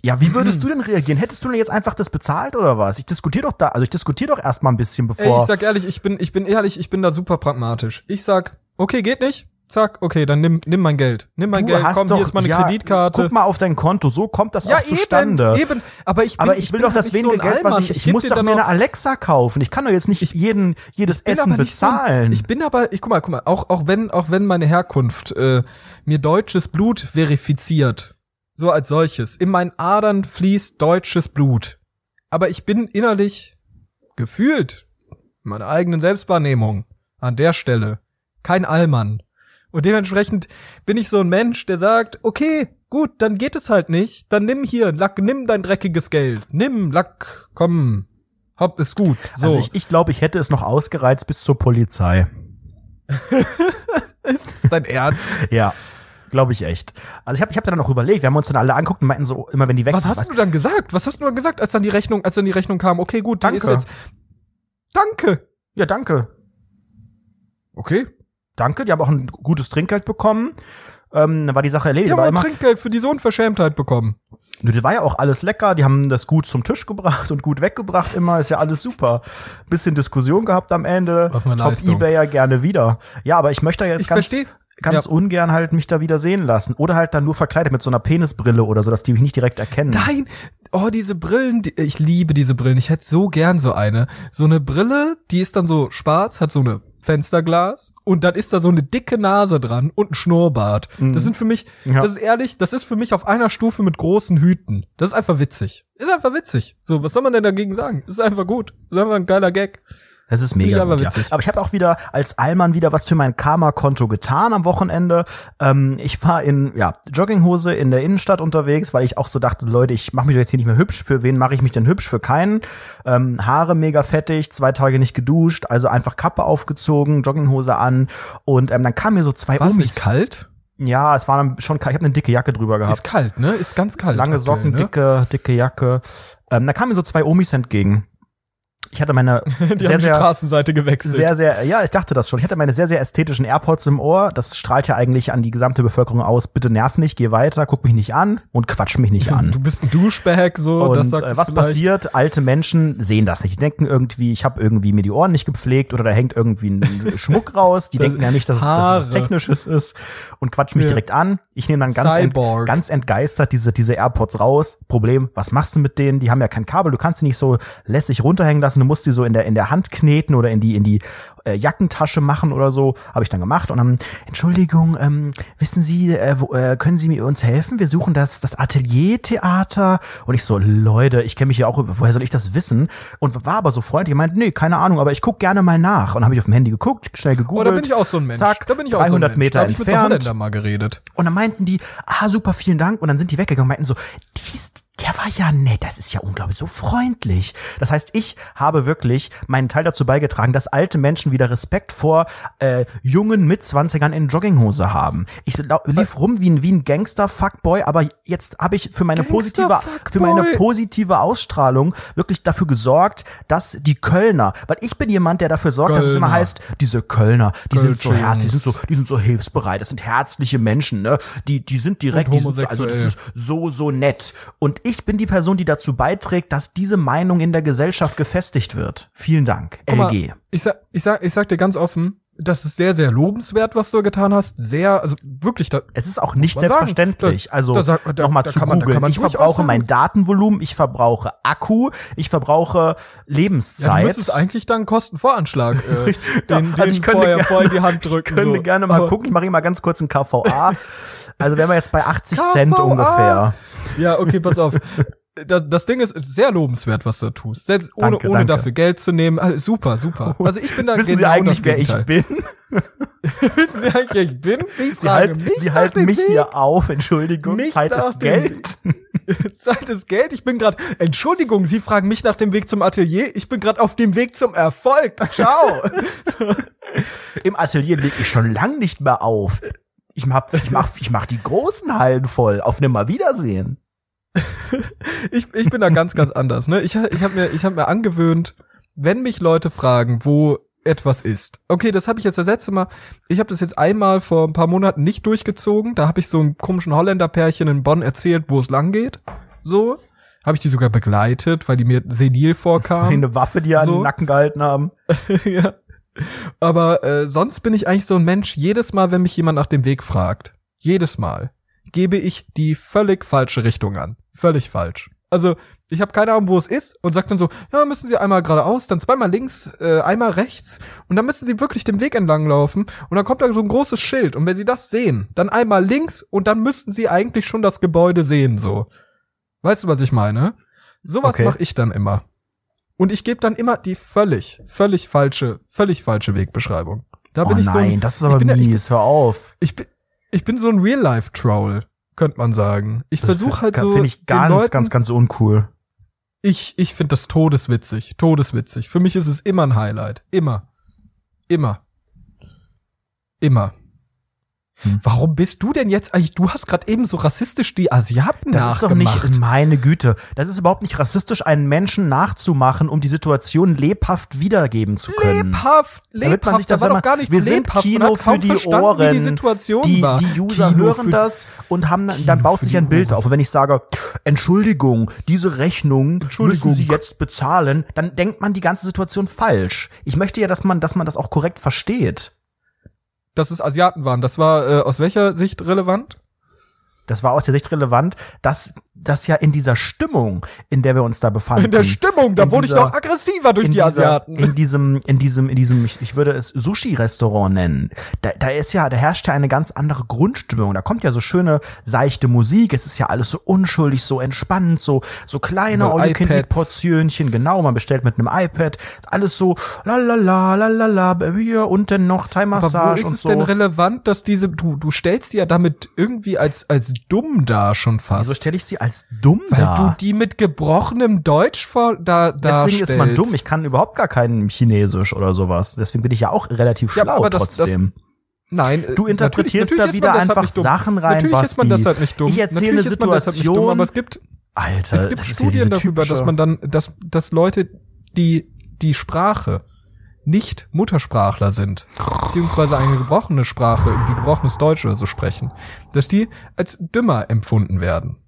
Speaker 2: Ja, wie würdest du denn reagieren? Hättest du denn jetzt einfach das bezahlt oder was? Ich diskutiere doch da, also ich diskutiere doch erstmal ein bisschen,
Speaker 1: Ey,
Speaker 2: bevor.
Speaker 1: ich sag ehrlich, ich bin, ich bin ehrlich, ich bin da super pragmatisch. Ich sag, okay, geht nicht. Zack, okay, dann nimm, nimm mein Geld. Nimm mein
Speaker 2: Du
Speaker 1: Geld, komm,
Speaker 2: doch-
Speaker 1: hier ist meine
Speaker 2: ja,
Speaker 1: Kreditkarte.
Speaker 2: Guck mal auf dein Konto, so kommt das
Speaker 1: ja,
Speaker 2: auch zustande.
Speaker 1: eben, eben. Aber ich bin,
Speaker 2: aber ich will
Speaker 1: bin
Speaker 2: doch das
Speaker 1: so
Speaker 2: wenige
Speaker 1: ein
Speaker 2: Geld, was
Speaker 1: Allmann.
Speaker 2: ich, ich
Speaker 1: geb
Speaker 2: muss doch mir eine Alexa kaufen. Ich kann doch jetzt nicht jeden, jedes Essen bezahlen.
Speaker 1: So, ich bin aber, ich guck mal, guck mal, auch auch wenn auch wenn meine Herkunft äh, mir deutsches Blut verifiziert, so als solches, in meinen Adern fließt deutsches Blut, aber ich bin innerlich gefühlt meiner eigenen Selbstwahrnehmung. An der Stelle. Kein Allmann. Und dementsprechend bin ich so ein Mensch, der sagt, okay, gut, dann geht es halt nicht. Dann nimm hier, Lack, nimm dein dreckiges Geld. Nimm, Lack, komm. Hopp, ist gut. So.
Speaker 2: Also ich, ich glaube, ich hätte es noch ausgereizt bis zur Polizei.
Speaker 1: ist das dein Ernst?
Speaker 2: ja. Glaube ich echt. Also ich habe ich hab dann auch überlegt, wir haben uns dann alle anguckt und meinten so, immer wenn die weg
Speaker 1: Was hast du dann gesagt? Was hast du dann gesagt, als dann die Rechnung, als dann die Rechnung kam? Okay, gut, danke. Ist jetzt, danke.
Speaker 2: Ja, danke.
Speaker 1: Okay.
Speaker 2: Danke, die haben auch ein gutes Trinkgeld bekommen. Ähm, dann war die Sache erledigt.
Speaker 1: Die haben ein Trinkgeld für die so Unverschämtheit bekommen.
Speaker 2: Nö, das war ja auch alles lecker. Die haben das gut zum Tisch gebracht und gut weggebracht immer. Ist ja alles super. Bisschen Diskussion gehabt am Ende.
Speaker 1: Was eine
Speaker 2: Top
Speaker 1: Leistung.
Speaker 2: eBay ja gerne wieder. Ja, aber ich möchte jetzt
Speaker 1: Ich
Speaker 2: ganz,
Speaker 1: versteh.
Speaker 2: Ganz
Speaker 1: Ja.
Speaker 2: ungern halt mich da wieder sehen lassen. Oder halt dann nur verkleidet mit so einer Penisbrille oder so, dass die mich nicht direkt erkennen.
Speaker 1: Nein, oh, diese Brillen, die, ich liebe diese Brillen. Ich hätte so gern so eine. So eine Brille, die ist dann so schwarz, hat so eine Fensterglas und dann ist da so eine dicke Nase dran und ein Schnurrbart. Das sind für mich,
Speaker 2: Ja.
Speaker 1: das ist ehrlich, das ist für mich auf einer Stufe mit großen Hüten. Das ist einfach witzig. Ist einfach witzig. So, was soll man denn dagegen sagen? Ist einfach gut. Ist einfach ein geiler Gag.
Speaker 2: Das ist mega
Speaker 1: aber
Speaker 2: gut, ja.
Speaker 1: witzig.
Speaker 2: Aber ich habe auch wieder als Allmann wieder was für mein Karma-Konto getan am Wochenende. Ähm, ich war in ja, Jogginghose in der Innenstadt unterwegs, weil ich auch so dachte, Leute, ich mache mich doch jetzt hier nicht mehr hübsch. Für wen mache ich mich denn hübsch? Für keinen. Ähm, Haare mega fettig, zwei Tage nicht geduscht, also einfach Kappe aufgezogen, Jogginghose an und ähm, dann kamen mir so zwei
Speaker 1: War es
Speaker 2: Omis.
Speaker 1: nicht kalt?
Speaker 2: Ja, es war schon kalt. Ich habe eine dicke Jacke drüber gehabt.
Speaker 1: Ist kalt, ne? Ist ganz kalt.
Speaker 2: Lange Socken,
Speaker 1: ne?
Speaker 2: dicke, dicke Jacke. Ähm, da kamen mir so zwei Omis entgegen. Ich hatte meine
Speaker 1: Die
Speaker 2: sehr, sehr,
Speaker 1: Straßenseite gewechselt.
Speaker 2: sehr, sehr, ja, ich dachte das schon. Ich hatte meine sehr, sehr ästhetischen AirPods im Ohr. Das strahlt ja eigentlich an die gesamte Bevölkerung aus. Bitte nerv nicht, geh weiter, guck mich nicht an und quatsch mich nicht an.
Speaker 1: Du bist ein Duschbag, so,
Speaker 2: Und
Speaker 1: das sagt
Speaker 2: äh, was
Speaker 1: vielleicht.
Speaker 2: passiert? Alte Menschen sehen das nicht. Die denken irgendwie, ich habe irgendwie mir die Ohren nicht gepflegt oder da hängt irgendwie ein Schmuck raus. Die denken ja nicht, dass es, dass es was. Technisches ist und quatschen mich
Speaker 1: Ja.
Speaker 2: direkt an. Ich nehme dann ganz, ent, ganz entgeistert diese, diese AirPods raus. Problem, was machst du mit denen? Die haben ja kein Kabel. Du kannst sie nicht so lässig runterhängen lassen. Du musst die so in der, in der Hand kneten oder in die, in die äh, Jackentasche machen oder so. Habe ich dann gemacht und dann, Entschuldigung, ähm, wissen Sie, äh, wo, äh, können Sie mir uns helfen? Wir suchen das, das Ateliertheater. Und ich so, Leute, ich kenne mich ja auch, woher soll ich das wissen? Und war aber so freundlich, meint, nee, keine Ahnung, aber ich guck gerne mal nach. Und habe ich auf dem Handy geguckt, schnell
Speaker 1: Oh,
Speaker 2: gegoogelt.
Speaker 1: da bin ich auch so ein Mensch.
Speaker 2: Zack,
Speaker 1: da bin ich auch so ein
Speaker 2: 300
Speaker 1: Mensch.
Speaker 2: Meter
Speaker 1: da hab ich mit so
Speaker 2: entfernt.
Speaker 1: Mal geredet.
Speaker 2: Und dann meinten die, ah, super, vielen Dank. Und dann sind die weggegangen und meinten so, dies, der war ja nett, das ist ja unglaublich, so freundlich. Das heißt, ich habe wirklich meinen Teil dazu beigetragen, dass alte Menschen wieder Respekt vor äh, jungen Mitzwanzigern in Jogginghose haben. Ich lief rum wie ein, wie ein Gangster-Fuckboy, aber jetzt habe ich für meine positive, für meine positive Ausstrahlung wirklich dafür gesorgt, dass die Kölner, weil ich bin jemand, der dafür sorgt, dass es immer
Speaker 1: Kölner.
Speaker 2: heißt, diese Kölner, die sind so herzlich, die sind so, die sind so hilfsbereit, das sind herzliche Menschen, ne? Die, die sind direkt, die sind so, also das ist so, so nett. Und ich bin die Person, die dazu beiträgt, dass diese Meinung in der Gesellschaft gefestigt wird. Vielen Dank,
Speaker 1: Guck mal,
Speaker 2: LG.
Speaker 1: ich sag, ich sag, ich sag dir ganz offen, das ist sehr, sehr lobenswert, was du getan hast. Sehr, also wirklich, da,
Speaker 2: Es ist auch nicht
Speaker 1: sagen.
Speaker 2: selbstverständlich.
Speaker 1: Da-
Speaker 2: also nochmal zu
Speaker 1: man- man
Speaker 2: Ich verbrauche mein Datenvolumen, ich verbrauche Akku, ich verbrauche
Speaker 1: ja, du
Speaker 2: Lebenszeit.
Speaker 1: müsstest eigentlich dann einen Kostenvoranschlag äh, den,
Speaker 2: also
Speaker 1: den
Speaker 2: ich könnte
Speaker 1: vorher,
Speaker 2: gerne-
Speaker 1: vorher in die Hand drücken.
Speaker 2: Ich könnte
Speaker 1: so.
Speaker 2: gerne mal
Speaker 1: Aber-
Speaker 2: gucken, ich mache mal ganz kurz ein KVA. Also wären wir jetzt bei 80 Cent
Speaker 1: KVA.
Speaker 2: ungefähr.
Speaker 1: Ja, okay, pass auf. Das, das Ding ist sehr lobenswert, was du tust. Selbst ohne,
Speaker 2: Danke,
Speaker 1: ohne
Speaker 2: danke.
Speaker 1: dafür Geld zu nehmen. Also super, super. Also ich bin da
Speaker 2: Wissen Sie
Speaker 1: genau
Speaker 2: eigentlich,
Speaker 1: das
Speaker 2: wer ich bin?
Speaker 1: Wissen Sie eigentlich, wer ich bin? Sie,
Speaker 2: Sie, halten,
Speaker 1: mich
Speaker 2: Sie halten mich
Speaker 1: Weg.
Speaker 2: hier auf, Entschuldigung.
Speaker 1: Mich
Speaker 2: Zeit ist Geld.
Speaker 1: Zeit ist Geld. Ich bin gerade. Entschuldigung, Sie fragen mich nach dem Weg zum Atelier. Ich bin gerade auf dem Weg zum Erfolg. Ciao.
Speaker 2: Im Atelier lege ich schon lang nicht mehr auf. Ich mach, ich mach, ich mach die großen Hallen voll. Auf Nimmerwiedersehen.
Speaker 1: ich, ich bin da ganz, ganz anders. Ne? Ich, ich habe mir, ich hab mir angewöhnt, wenn mich Leute fragen, wo etwas ist. Okay, das habe ich jetzt das letzte Mal. Ich habe das jetzt einmal vor ein paar Monaten nicht durchgezogen. Da habe ich so einem komischen Holländerpärchen in Bonn erzählt, wo es lang geht. So habe ich die sogar begleitet, weil die mir senil vorkamen.
Speaker 2: Eine Waffe, die an
Speaker 1: So.
Speaker 2: den Nacken gehalten haben.
Speaker 1: ja. Aber äh, sonst bin ich eigentlich so ein Mensch, jedes Mal, wenn mich jemand nach dem Weg fragt, jedes Mal, gebe ich die völlig falsche Richtung an. Völlig falsch. Also, ich habe keine Ahnung, wo es ist und sag dann so, ja, müssen Sie einmal geradeaus, dann zweimal links, äh, einmal rechts und dann müssen Sie wirklich den Weg entlang laufen und dann kommt da so ein großes Schild und wenn Sie das sehen, dann einmal links und dann müssten Sie eigentlich schon das Gebäude sehen, so. Weißt du, was ich meine? Sowas
Speaker 2: Okay.
Speaker 1: mache ich dann immer. Und ich gebe dann immer die völlig, völlig falsche, völlig falsche Wegbeschreibung. Da bin
Speaker 2: oh
Speaker 1: ich so.
Speaker 2: Nein,
Speaker 1: ein,
Speaker 2: das ist aber
Speaker 1: bin,
Speaker 2: mies,
Speaker 1: ich,
Speaker 2: hör auf.
Speaker 1: Ich bin, ich bin so ein Real-Life-Troll, könnte man sagen. Ich versuche halt so.
Speaker 2: Finde ich ganz, Leuten, ganz, ganz uncool.
Speaker 1: Ich, ich finde das todeswitzig, todeswitzig. Für mich ist es immer ein Highlight. Immer. Immer. Immer. Hm. Warum bist du denn jetzt eigentlich? Du hast gerade eben so rassistisch die Asiaten
Speaker 2: Das ist doch nicht meine Güte. Das ist überhaupt nicht rassistisch, einen Menschen nachzumachen, um die Situation lebhaft wiedergeben zu können.
Speaker 1: Lebhaft, lebhaft. Man sich das,
Speaker 2: war doch gar nicht Wir sind Kino für die Ohren.
Speaker 1: die Situation
Speaker 2: die,
Speaker 1: war.
Speaker 2: Die User Kino hören das und haben dann, dann baut sich ein Bild auf. Und wenn ich sage, Entschuldigung, diese Rechnung müssen Sie jetzt bezahlen, dann denkt man die ganze Situation falsch. Ich möchte ja, dass man, dass man das auch korrekt versteht
Speaker 1: dass es Asiaten waren. Das war äh, aus welcher Sicht relevant?
Speaker 2: Das war aus der Sicht relevant, dass das ja in dieser Stimmung, in der wir uns da befanden.
Speaker 1: In der Stimmung, da wurde dieser, ich noch aggressiver durch die dieser, Asiaten.
Speaker 2: In diesem, in diesem, in diesem, ich, ich würde es Sushi-Restaurant nennen. Da, da ist ja, da herrscht ja eine ganz andere Grundstimmung. Da kommt ja so schöne, seichte Musik. Es ist ja alles so unschuldig, so entspannt, so, so kleine All-You-Can-Eat-Portionchen. Genau, man bestellt mit einem iPad. Ist alles so, la la la, la la la, und dann noch Thai-Massage
Speaker 1: Aber wo ist es
Speaker 2: so.
Speaker 1: denn relevant, dass diese, du, du stellst sie ja damit irgendwie als, als dumm da schon fast.
Speaker 2: Wieso stelle ich sie als dumm
Speaker 1: Weil
Speaker 2: da?
Speaker 1: du die mit gebrochenem Deutsch vor, da, da
Speaker 2: Deswegen ist man dumm. Ich kann überhaupt gar kein Chinesisch oder sowas. Deswegen bin ich ja auch relativ ja, schlau das, trotzdem. Das,
Speaker 1: Nein,
Speaker 2: du interpretierst natürlich, natürlich da wieder einfach Sachen rein,
Speaker 1: Natürlich
Speaker 2: Basti.
Speaker 1: ist man deshalb nicht dumm.
Speaker 2: Ich erzähle eine Situation, dumm,
Speaker 1: aber es gibt
Speaker 2: Alter,
Speaker 1: es gibt Studien darüber, dass man dann, dass, dass Leute, die die Sprache nicht Muttersprachler sind, beziehungsweise eine gebrochene Sprache, wie gebrochenes Deutsch oder so sprechen, dass die als dümmer empfunden werden.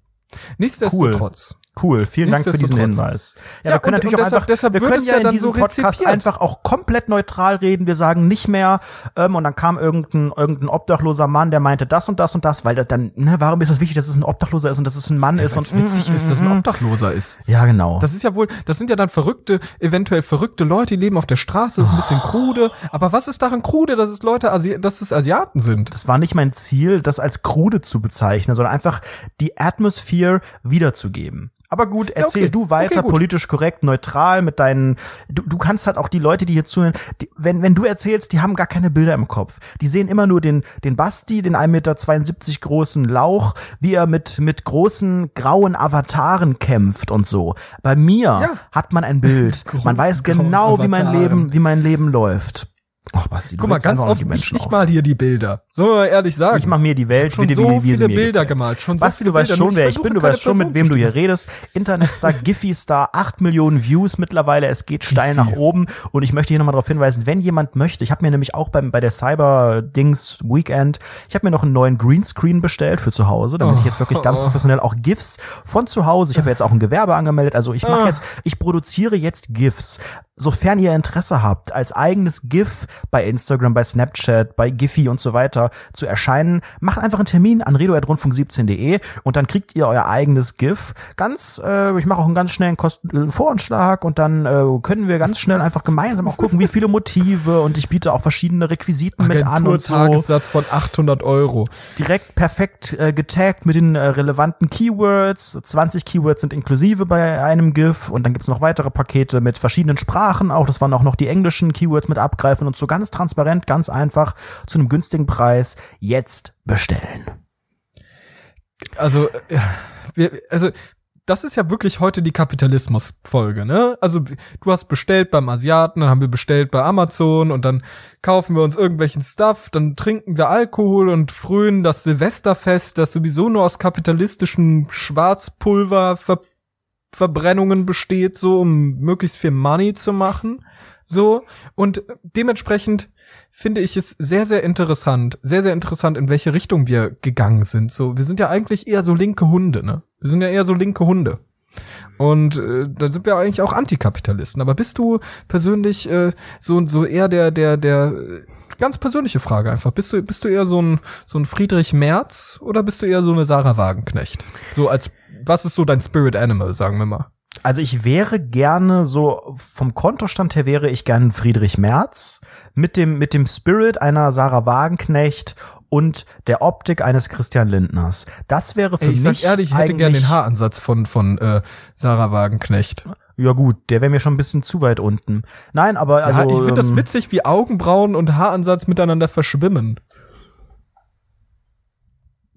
Speaker 1: Nichtsdestotrotz.
Speaker 2: Cool. Cool, vielen Dank für diesen Hinweis. Ja, ja wir können und, natürlich und auch deshalb, einfach, deshalb wir können ja in diesem so Podcast einfach auch komplett neutral reden. Wir sagen nicht mehr, ähm, und dann kam irgendein, irgendein obdachloser Mann, der meinte das und das und das, weil das dann, ne, warum ist das wichtig, dass es ein Obdachloser ist und dass es ein Mann
Speaker 1: ja,
Speaker 2: ist und
Speaker 1: witzig mm, ist, dass ein mm, mm. Obdachloser ist.
Speaker 2: Ja, genau.
Speaker 1: Das ist ja wohl, das sind ja dann verrückte, eventuell verrückte Leute, die leben auf der Straße, das ist ein bisschen oh. krude. Aber was ist daran krude, dass es Leute, Asi dass es Asiaten sind?
Speaker 2: Das war nicht mein Ziel, das als krude zu bezeichnen, sondern einfach die Atmosphäre wiederzugeben. Aber gut, erzähl okay. du weiter, okay, politisch korrekt, neutral mit deinen, du, du kannst halt auch die Leute, die hier zuhören, die, wenn, wenn du erzählst, die haben gar keine Bilder im Kopf. Die sehen immer nur den, den Basti, den 1,72 Meter großen Lauch, wie er mit, mit großen grauen Avataren kämpft und so. Bei mir ja. hat man ein Bild. man weiß genau, wie mein Leben, wie mein Leben läuft.
Speaker 1: Ach, Basti, du Guck mal, ganz oft ich, ich mal hier die Bilder. So ehrlich sagen.
Speaker 2: Ich mach mir die Welt, wie,
Speaker 1: so
Speaker 2: wie, wie
Speaker 1: viele Bilder gemalt. Schon
Speaker 2: so Basti, du weißt schon, wer ich bin, du weißt schon, mit wem du hier redest. Internetstar, Giphy-Star, acht Millionen Views mittlerweile, es geht steil nach oben. Und ich möchte hier nochmal darauf hinweisen, wenn jemand möchte, ich habe mir nämlich auch beim, bei der Cyber-Dings Weekend, ich habe mir noch einen neuen Greenscreen bestellt für zu Hause, damit ich jetzt wirklich ganz oh. professionell auch GIFs von zu Hause, ich habe jetzt auch ein Gewerbe angemeldet, also ich mache ah. jetzt, ich produziere jetzt GIFs sofern ihr Interesse habt, als eigenes GIF bei Instagram, bei Snapchat, bei Giphy und so weiter zu erscheinen, macht einfach einen Termin an redo.rundfunk17.de und dann kriegt ihr euer eigenes GIF. Ganz, äh, ich mache auch einen ganz schnellen Kosten Voranschlag und dann äh, können wir ganz schnell einfach gemeinsam auch gucken, wie viele Motive und ich biete auch verschiedene Requisiten mit an und so.
Speaker 1: Tagessatz von 800 Euro.
Speaker 2: Direkt perfekt äh, getaggt mit den äh, relevanten Keywords. 20 Keywords sind inklusive bei einem GIF und dann gibt's noch weitere Pakete mit verschiedenen Sprachen Sprachen auch. Das waren auch noch die englischen Keywords mit abgreifen und so ganz transparent, ganz einfach zu einem günstigen Preis jetzt bestellen.
Speaker 1: Also, äh, wir, also das ist ja wirklich heute die Kapitalismus-Folge, ne? Also du hast bestellt beim Asiaten, dann haben wir bestellt bei Amazon und dann kaufen wir uns irgendwelchen Stuff, dann trinken wir Alkohol und frönen das Silvesterfest, das sowieso nur aus kapitalistischem Schwarzpulver ver Verbrennungen besteht, so um möglichst viel Money zu machen. So. Und dementsprechend finde ich es sehr, sehr interessant, sehr, sehr interessant, in welche Richtung wir gegangen sind. So, wir sind ja eigentlich eher so linke Hunde, ne? Wir sind ja eher so linke Hunde. Und äh, da sind wir eigentlich auch Antikapitalisten. Aber bist du persönlich äh, so so eher der der der äh, ganz persönliche Frage einfach. Bist du bist du eher so ein so ein Friedrich Merz oder bist du eher so eine Sarah Wagenknecht? So als was ist so dein Spirit Animal, sagen wir mal?
Speaker 2: Also ich wäre gerne so vom Kontostand her wäre ich gerne Friedrich Merz mit dem mit dem Spirit einer Sarah Wagenknecht und der Optik eines Christian Lindners. Das wäre für Ey, ich mich
Speaker 1: sag ehrlich, ich hätte gerne den Haaransatz von von äh, Sarah Wagenknecht.
Speaker 2: Ja gut, der wäre mir schon ein bisschen zu weit unten. Nein, aber also
Speaker 1: ja, ich finde das
Speaker 2: ähm,
Speaker 1: witzig, wie Augenbrauen und Haaransatz miteinander verschwimmen.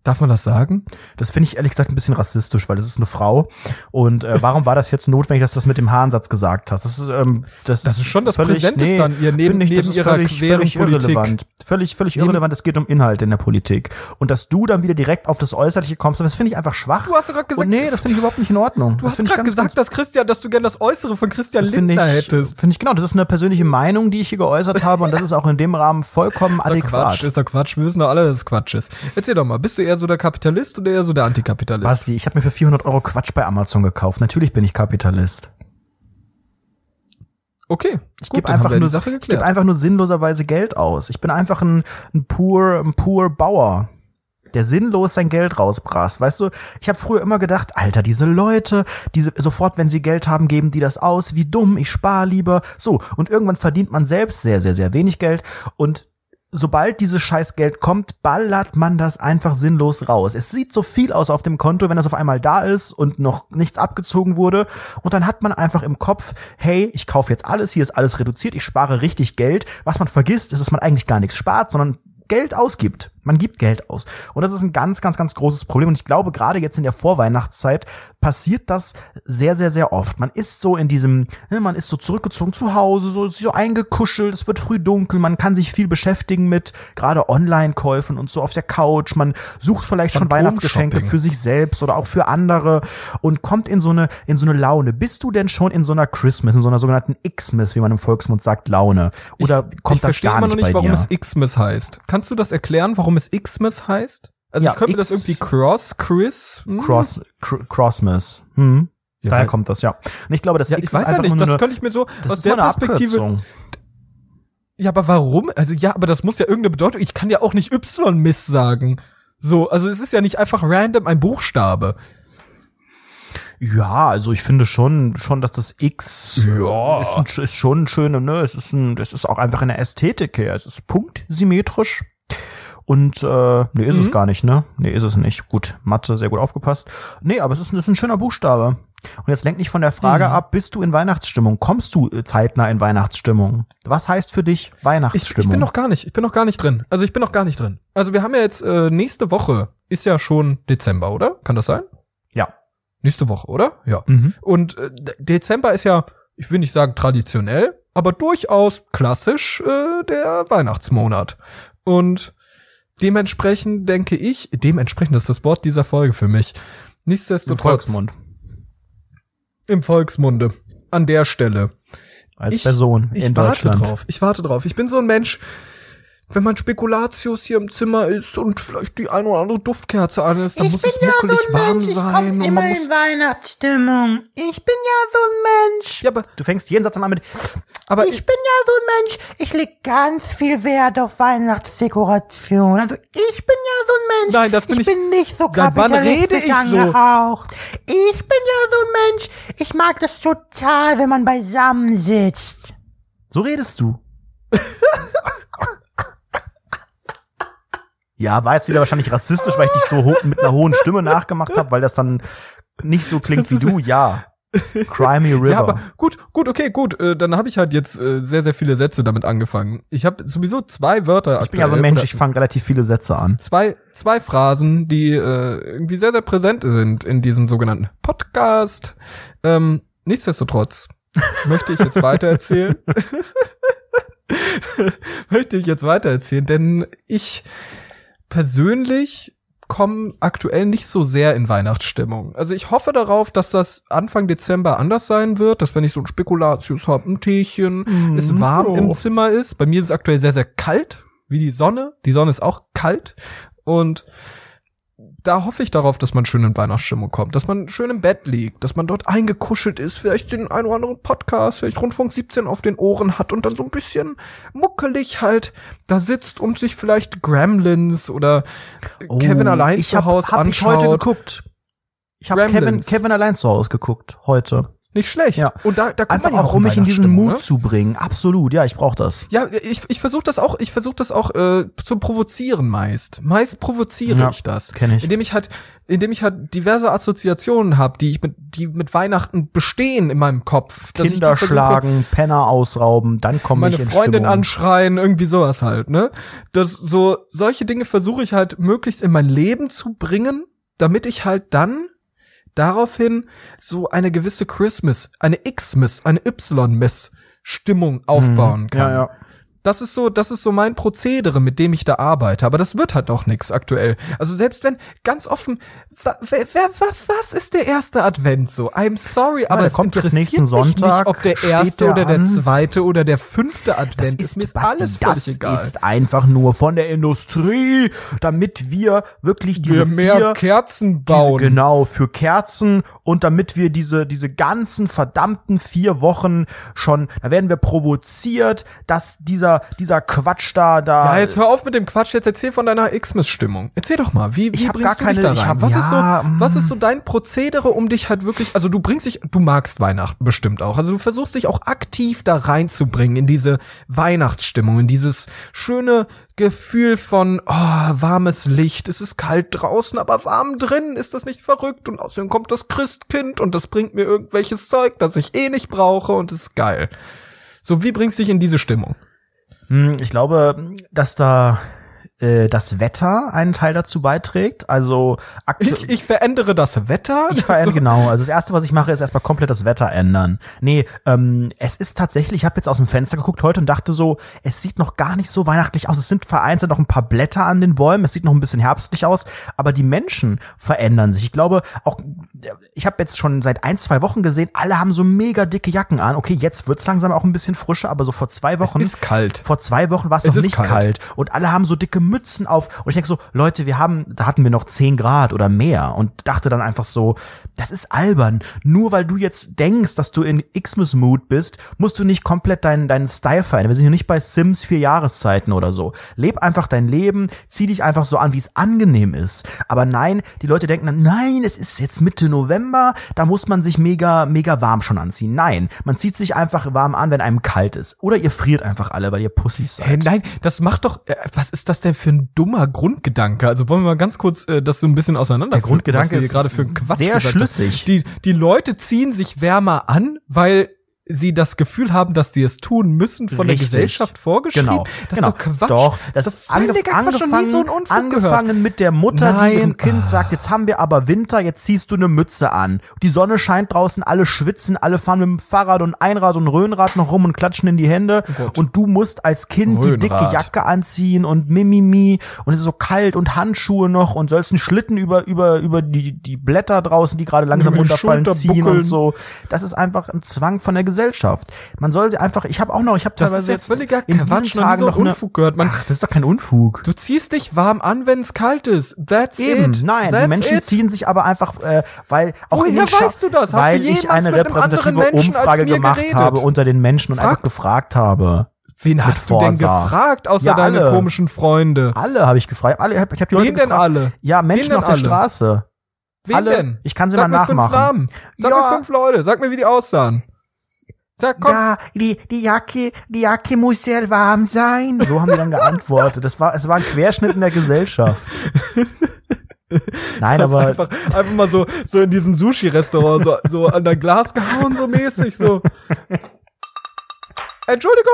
Speaker 1: Darf man das sagen?
Speaker 2: Das finde ich ehrlich gesagt ein bisschen rassistisch, weil das ist eine Frau. Und äh, warum war das jetzt notwendig, dass du das mit dem Haaransatz gesagt hast? Das ist, ähm, das,
Speaker 1: Das ist schon das
Speaker 2: völlig, nee,
Speaker 1: dann, ihr neben,
Speaker 2: ich, das
Speaker 1: neben
Speaker 2: ist
Speaker 1: ihrer
Speaker 2: völlig,
Speaker 1: queren
Speaker 2: völlig
Speaker 1: Politik.
Speaker 2: irrelevant. Völlig, völlig
Speaker 1: Neben-
Speaker 2: irrelevant. Es geht um Inhalt in der Politik. Und dass du dann wieder direkt auf das Äußerliche kommst, das finde ich einfach schwach.
Speaker 1: Du hast gerade gesagt,
Speaker 2: Und nee, das finde ich überhaupt nicht in Ordnung.
Speaker 1: du hast gerade gesagt, dass Christian, dass du gerne das Äußere von Christian
Speaker 2: das
Speaker 1: Lindner
Speaker 2: ich,
Speaker 1: hättest.
Speaker 2: finde ich genau. Das ist eine persönliche Meinung, die ich hier geäußert habe, und das ist auch in dem Rahmen vollkommen
Speaker 1: Ist doch Quatsch,
Speaker 2: adäquat.
Speaker 1: ist doch Quatsch. Wir wissen doch alle, dass es Quatsch ist. Erzähl doch mal, bist du eher so der Kapitalist oder eher so der Antikapitalist?
Speaker 2: Basti, ich habe mir für 400 Euro Quatsch bei Amazon gekauft. Natürlich bin ich Kapitalist.
Speaker 1: Okay,
Speaker 2: Ich gebe einfach nur, ich
Speaker 1: geklärt.
Speaker 2: einfach nur sinnloserweise Geld aus. Ich bin einfach ein, ein pur, ein pur Bauer, der sinnlos sein Geld rausbrast. Weißt du, ich habe früher immer gedacht, Alter, diese Leute, diese sofort, wenn sie Geld haben, geben die das aus. Wie dumm, ich spare lieber. So und irgendwann verdient man selbst sehr, sehr, sehr wenig Geld und Sobald dieses Scheißgeld kommt, ballert man das einfach sinnlos raus. Es sieht so viel aus auf dem Konto, wenn das auf einmal da ist und noch nichts abgezogen wurde. Und dann hat man einfach im Kopf, hey, ich kaufe jetzt alles, hier ist alles reduziert, ich spare richtig Geld. Was man vergisst, ist, dass man eigentlich gar nichts spart, sondern Geld ausgibt. Man gibt Geld aus. Und das ist ein ganz, ganz, ganz großes Problem. Und ich glaube, gerade jetzt in der Vorweihnachtszeit passiert das sehr, sehr, sehr oft. Man ist so in diesem, ne, man ist so zurückgezogen zu Hause, so, so eingekuschelt, es wird früh dunkel, man kann sich viel beschäftigen mit gerade Online-Käufen und so auf der Couch. Man sucht vielleicht schon. Weihnachtsgeschenke für sich selbst oder auch für andere und kommt in so eine, in so eine Laune. Bist du denn schon in so einer Christmas, in so einer sogenannten Xmas, wie man im Volksmund sagt, Laune? Oder
Speaker 1: ich,
Speaker 2: kommt
Speaker 1: ich
Speaker 2: das
Speaker 1: verstehe
Speaker 2: gar
Speaker 1: immer
Speaker 2: nicht
Speaker 1: noch nicht, warum es Xmas heißt. Kannst du das erklären, warum es Xmas heißt? Also
Speaker 2: Ja,
Speaker 1: ich könnte mir das irgendwie Cross, Chris. hm?
Speaker 2: Cross, Cr Crossmas. Hm.
Speaker 1: Ja,
Speaker 2: Daher kommt das, ja. Und ich glaube, das
Speaker 1: Ja,
Speaker 2: X
Speaker 1: ich weiß
Speaker 2: ist
Speaker 1: ja
Speaker 2: einfach
Speaker 1: nicht,
Speaker 2: nur
Speaker 1: das
Speaker 2: eine,
Speaker 1: könnte ich mir so aus der Perspektive.
Speaker 2: Abkürzung.
Speaker 1: Ja, aber warum? Also ja, aber das muss ja irgendeine Bedeutung. Ich kann ja auch nicht Y-Miss sagen. So, also es ist ja nicht einfach random ein Buchstabe.
Speaker 2: Ja, also ich finde schon, schon, dass das X
Speaker 1: Ja.
Speaker 2: ist, ein, ist schon ein schöner, ne, es ist ein, das ist auch einfach in der Ästhetik her. Es ist punktsymmetrisch. Und äh, nee, ist es gar nicht, ne? Nee, ist es nicht. Gut, Mathe, sehr gut aufgepasst. Nee, aber es ist, ein- ist ein schöner Buchstabe. Und jetzt lenk nicht von der Frage ab, bist du in Weihnachtsstimmung? Kommst du äh, zeitnah in Weihnachtsstimmung? Was heißt für dich
Speaker 1: Ich,
Speaker 2: Weihnachtsstimmung?
Speaker 1: ich bin noch gar nicht, ich bin noch gar nicht drin. Also ich bin noch gar nicht drin. Also wir haben ja jetzt äh, nächste Woche ist ja schon Dezember, oder? Kann das sein?
Speaker 2: ja.
Speaker 1: Nächste Woche, oder? Ja.
Speaker 2: Mhm.
Speaker 1: Und äh, De- Dezember ist ja, ich will nicht sagen traditionell, aber durchaus klassisch äh, der Weihnachtsmonat. Und dementsprechend denke ich, dementsprechend ist das Wort dieser Folge für mich.
Speaker 2: Im
Speaker 1: Nichtsdestotrotz
Speaker 2: Volksmund.
Speaker 1: im Volksmunde an der Stelle.
Speaker 2: Als
Speaker 1: ich,
Speaker 2: Person
Speaker 1: ich
Speaker 2: in
Speaker 1: warte
Speaker 2: Deutschland.
Speaker 1: drauf. Ich warte drauf. Ich bin so ein Mensch, wenn mein Spekulatius hier im Zimmer ist und vielleicht die eine oder andere Duftkerze an ist, dann muss es muckelig warm sein. und man muss,
Speaker 3: Weihnachtsstimmung. Ich bin ja so ein Mensch.
Speaker 1: ja, aber,
Speaker 2: Du fängst jeden Satz an mit
Speaker 1: aber
Speaker 3: Ich bin ja so ein Mensch. Ich leg ganz viel Wert auf Weihnachtsdekoration. Also ich bin ja so ein Mensch.
Speaker 1: Nein, das bin
Speaker 3: ich.
Speaker 1: ich-
Speaker 3: bin nicht so
Speaker 1: Seit wann rede
Speaker 3: kapitalistisch
Speaker 1: ich so?
Speaker 3: angehaucht. Ich bin ja so ein Mensch. Ich mag das total, wenn man beisammen sitzt.
Speaker 2: So redest du. ja, war jetzt wieder wahrscheinlich rassistisch, weil ich dich so ho mit einer hohen Stimme nachgemacht habe, weil das dann nicht so klingt wie du. Ja. Crimey River.
Speaker 1: Ja, aber gut, gut, okay, gut. Äh, dann habe ich halt jetzt äh, sehr, sehr viele Sätze damit angefangen. Ich habe sowieso zwei Wörter.
Speaker 2: ich bin ja so ein Mensch, ich fange relativ viele Sätze an.
Speaker 1: zwei, zwei Phrasen, die äh, irgendwie sehr, sehr präsent sind in diesem sogenannten Podcast. Ähm, nichtsdestotrotz möchte ich jetzt weitererzählen. möchte ich jetzt weitererzählen, denn ich persönlich komme aktuell nicht so sehr in Weihnachtsstimmung. Also ich hoffe darauf, dass das Anfang Dezember anders sein wird, dass wenn ich so ein Spekulatius habe, ein Teechen, es warm
Speaker 2: oh.
Speaker 1: im Zimmer ist. Bei mir ist es aktuell sehr, sehr kalt, wie die Sonne. Die Sonne ist auch kalt und da hoffe ich darauf, dass man schön in Weihnachtsstimmung kommt, dass man schön im Bett liegt, dass man dort eingekuschelt ist, vielleicht den einen oder anderen Podcast, vielleicht Rundfunk 17 auf den Ohren hat und dann so ein bisschen muckelig halt da sitzt und sich vielleicht Gremlins oder Kevin allein
Speaker 2: Oh,
Speaker 1: zu Hause
Speaker 2: hab ich heute
Speaker 1: anschaut.
Speaker 2: geguckt. Ich habe Kevin. Kevin allein zu Hause geguckt, heute.
Speaker 1: Nicht schlecht.
Speaker 2: Ja.
Speaker 1: Und da, da kommt
Speaker 2: Einfach
Speaker 1: man ja
Speaker 2: auch, um mich in diesen Mut
Speaker 1: ne?
Speaker 2: zu bringen. Absolut, ja, ich brauche das.
Speaker 1: Ja, ich, ich versuche das auch, ich versuche das auch äh, zu provozieren meist. Meist provoziere
Speaker 2: Ja,
Speaker 1: ich das.
Speaker 2: kenn ich.
Speaker 1: Indem ich halt, indem ich halt diverse Assoziationen habe, die ich mit, die mit Weihnachten bestehen in meinem Kopf.
Speaker 2: Kinder schlagen, Penner ausrauben, dann komme ich
Speaker 1: meine
Speaker 2: in
Speaker 1: Freundin
Speaker 2: Stimmung.
Speaker 1: anschreien, irgendwie sowas halt, ne? Das so solche Dinge versuche ich halt möglichst in mein Leben zu bringen, damit ich halt dann daraufhin so eine gewisse Christmas, eine X-Miss, eine Y-Miss Stimmung aufbauen kann.
Speaker 2: Mhm. Ja, ja.
Speaker 1: Das ist so, das ist so mein Prozedere, mit dem ich da arbeite. Aber das wird halt auch nix aktuell. Also selbst wenn, ganz offen, wa, wer, wer, was, was ist der erste Advent so? I'm sorry, aber
Speaker 2: der
Speaker 1: es
Speaker 2: kommt jetzt nächsten Sonntag,
Speaker 1: nicht, ob der erste
Speaker 2: der
Speaker 1: oder der
Speaker 2: an.
Speaker 1: zweite oder der fünfte Advent
Speaker 2: Das
Speaker 1: ist.
Speaker 2: ist, Basti,
Speaker 1: alles
Speaker 2: das
Speaker 1: egal.
Speaker 2: ist einfach nur von der Industrie, damit wir wirklich diese
Speaker 1: wir mehr
Speaker 2: vier,
Speaker 1: Kerzen
Speaker 2: diese,
Speaker 1: bauen.
Speaker 2: genau, für Kerzen und damit wir diese, diese ganzen verdammten vier Wochen schon, da werden wir provoziert, dass dieser, dieser Quatsch da, da.
Speaker 1: Ja, jetzt hör auf mit dem Quatsch. Jetzt erzähl von deiner Xmas-Stimmung. Erzähl doch mal, wie, wie bringst du dich
Speaker 2: keine-
Speaker 1: da
Speaker 2: ich
Speaker 1: rein?
Speaker 2: hab-
Speaker 1: was
Speaker 2: ja,
Speaker 1: ist so,
Speaker 2: mm.
Speaker 1: was ist so dein Prozedere, um dich halt wirklich, also du bringst dich, du magst Weihnachten bestimmt auch. Also du versuchst dich auch aktiv da reinzubringen in diese Weihnachtsstimmung, in dieses schöne Gefühl von, oh, warmes Licht. Es ist kalt draußen, aber warm drin. Ist das nicht verrückt? Und außerdem kommt das Christkind und das bringt mir irgendwelches Zeug, das ich eh nicht brauche und ist geil. So, wie bringst du dich in diese Stimmung?
Speaker 2: Hm, Ich glaube, dass da äh, das Wetter einen Teil dazu beiträgt. Also.
Speaker 1: Ich, ich verändere das Wetter.
Speaker 2: Ich verändere, genau. Also das erste, was ich mache, ist erstmal komplett das Wetter ändern. Nee, ähm, es ist tatsächlich, ich habe jetzt aus dem Fenster geguckt heute und dachte so, es sieht noch gar nicht so weihnachtlich aus. Es sind vereinzelt noch ein paar Blätter an den Bäumen, es sieht noch ein bisschen herbstlich aus, aber die Menschen verändern sich. Ich glaube, auch, ich habe jetzt schon seit ein, zwei Wochen gesehen, alle haben so mega dicke Jacken an. Okay, jetzt wird's langsam auch ein bisschen frischer, aber so vor zwei Wochen.
Speaker 1: ist kalt.
Speaker 2: Vor zwei Wochen war es
Speaker 1: Es
Speaker 2: noch nicht
Speaker 1: kalt.
Speaker 2: kalt. Und alle haben so dicke Mützen auf. Und ich denke so, Leute, wir haben, da hatten wir noch 10 Grad oder mehr. Und dachte dann einfach so, das ist albern. Nur weil du jetzt denkst, dass du in Xmas-Mood bist, musst du nicht komplett deinen, deinen Style verändern. Wir sind hier nicht bei Sims vier Jahreszeiten oder so. Leb einfach dein Leben, zieh dich einfach so an, wie es angenehm ist. Aber nein, die Leute denken dann, nein, es ist jetzt Mitte November, da muss man sich mega, mega warm schon anziehen. Nein, man zieht sich einfach warm an, wenn einem kalt ist. Oder ihr friert einfach alle, weil ihr Pussys seid.
Speaker 1: Hey, nein, das macht doch, äh, was ist das denn für ein dummer Grundgedanke? Also wollen wir mal ganz kurz äh, das so ein bisschen auseinander
Speaker 2: Der Grundgedanke ist
Speaker 1: gerade für Quatsch
Speaker 2: sehr
Speaker 1: hast.
Speaker 2: schlüssig.
Speaker 1: Die, die Leute ziehen sich wärmer an, weil sie das Gefühl haben, dass die es tun müssen, von
Speaker 2: Richtig.
Speaker 1: der Gesellschaft vorgeschrieben.
Speaker 2: Genau.
Speaker 1: Das
Speaker 2: genau.
Speaker 1: ist doch Quatsch.
Speaker 2: Doch, das,
Speaker 1: das
Speaker 2: ist
Speaker 1: doch
Speaker 2: angef angefangen,
Speaker 1: so
Speaker 2: angefangen
Speaker 1: gehört.
Speaker 2: mit der Mutter, die
Speaker 1: Nein.
Speaker 2: ihrem Kind
Speaker 1: Ah.
Speaker 2: sagt, jetzt haben wir aber Winter, jetzt ziehst du eine Mütze an. Die Sonne scheint draußen, alle schwitzen, alle fahren mit dem Fahrrad und Einrad und Röhnrad noch rum und klatschen in die Hände. und du musst als Kind die dicke
Speaker 1: Röhnrad.
Speaker 2: Jacke anziehen und Mimimi und es ist so kalt und Handschuhe noch und sollst einen Schlitten über, über, über die, die Blätter draußen, die gerade langsam
Speaker 1: die
Speaker 2: runterfallen, ziehen
Speaker 1: buckeln.
Speaker 2: und so. Das ist einfach ein Zwang von der Gesellschaft. Man soll sie einfach, ich habe auch noch, ich habe
Speaker 1: Das
Speaker 2: teilweise
Speaker 1: ist ja
Speaker 2: jetzt
Speaker 1: völliger Quatsch.
Speaker 2: Tagen noch
Speaker 1: Unfug gehört. Man,
Speaker 2: Ach, das ist doch kein Unfug.
Speaker 1: du ziehst dich warm an, wenn es kalt ist. That's
Speaker 2: Eben,
Speaker 1: it.
Speaker 2: nein,
Speaker 1: That's
Speaker 2: die Menschen
Speaker 1: it.
Speaker 2: ziehen sich aber einfach, äh, weil auch
Speaker 1: Woher
Speaker 2: in den
Speaker 1: weißt du das? Hast
Speaker 2: weil
Speaker 1: du
Speaker 2: ich eine repräsentative Umfrage gemacht
Speaker 1: geredet?
Speaker 2: habe unter den Menschen und
Speaker 1: Frag-
Speaker 2: einfach gefragt habe.
Speaker 1: Wen hast du denn gefragt, außer
Speaker 2: Ja,
Speaker 1: deine komischen Freunde?
Speaker 2: Alle habe ich gefragt. Alle, ich habe hab die Leute
Speaker 1: Wen denn
Speaker 2: gefragt.
Speaker 1: alle?
Speaker 2: Ja, Menschen auf der
Speaker 1: alle?
Speaker 2: Straße.
Speaker 1: Wen
Speaker 2: alle.
Speaker 1: denn?
Speaker 2: Ich kann sie
Speaker 1: Sag
Speaker 2: mal
Speaker 1: mir fünf
Speaker 2: nachmachen.
Speaker 1: Namen. Sag
Speaker 2: Ja.
Speaker 1: mir fünf Leute. Sag mir, wie die aussahen. Sag, komm.
Speaker 3: Ja, die, die Jacke, die Jacke muss sehr warm sein.
Speaker 2: So haben die dann geantwortet. Das war, es war ein Querschnitt in der Gesellschaft. Nein,
Speaker 1: Hast
Speaker 2: aber
Speaker 1: einfach, einfach mal so, so in diesem Sushi-Restaurant so, so an dein Glas gehauen, so mäßig, so. Entschuldigung,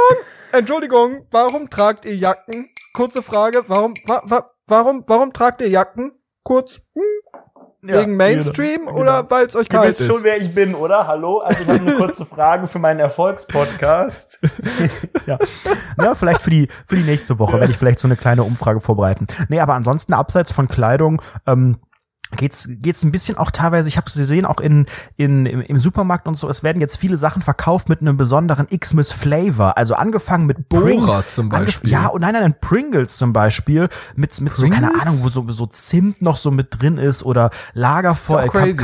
Speaker 1: Entschuldigung, warum tragt ihr Jacken? Kurze Frage, warum, wa, wa, warum, warum tragt ihr Jacken? Kurz, hm, wegen Mainstream
Speaker 2: genau.
Speaker 1: oder weil es euch
Speaker 2: Du
Speaker 1: kalt
Speaker 2: wisst
Speaker 1: ist?
Speaker 2: schon, wer ich bin, oder? Hallo? Also ich habe eine kurze Frage für meinen Erfolgspodcast. ja. ja, vielleicht für die, für die nächste Woche werde ich vielleicht so eine kleine Umfrage vorbereiten. Nee, aber ansonsten abseits von Kleidung, ähm, geht's geht's ein bisschen auch teilweise ich habe es gesehen auch in in im, im Supermarkt und so es werden jetzt viele Sachen verkauft mit einem besonderen Xmas Flavor also angefangen mit
Speaker 1: Bohrer
Speaker 2: Pring-
Speaker 1: zum
Speaker 2: angef-
Speaker 1: Beispiel.
Speaker 2: ja und nein nein Pringles zum Beispiel mit mit so keine
Speaker 1: Pringles?
Speaker 2: Ahnung wo so so Zimt noch so mit drin ist oder Lagerfeuer
Speaker 1: Ist auch
Speaker 2: Kam
Speaker 1: crazy, ne?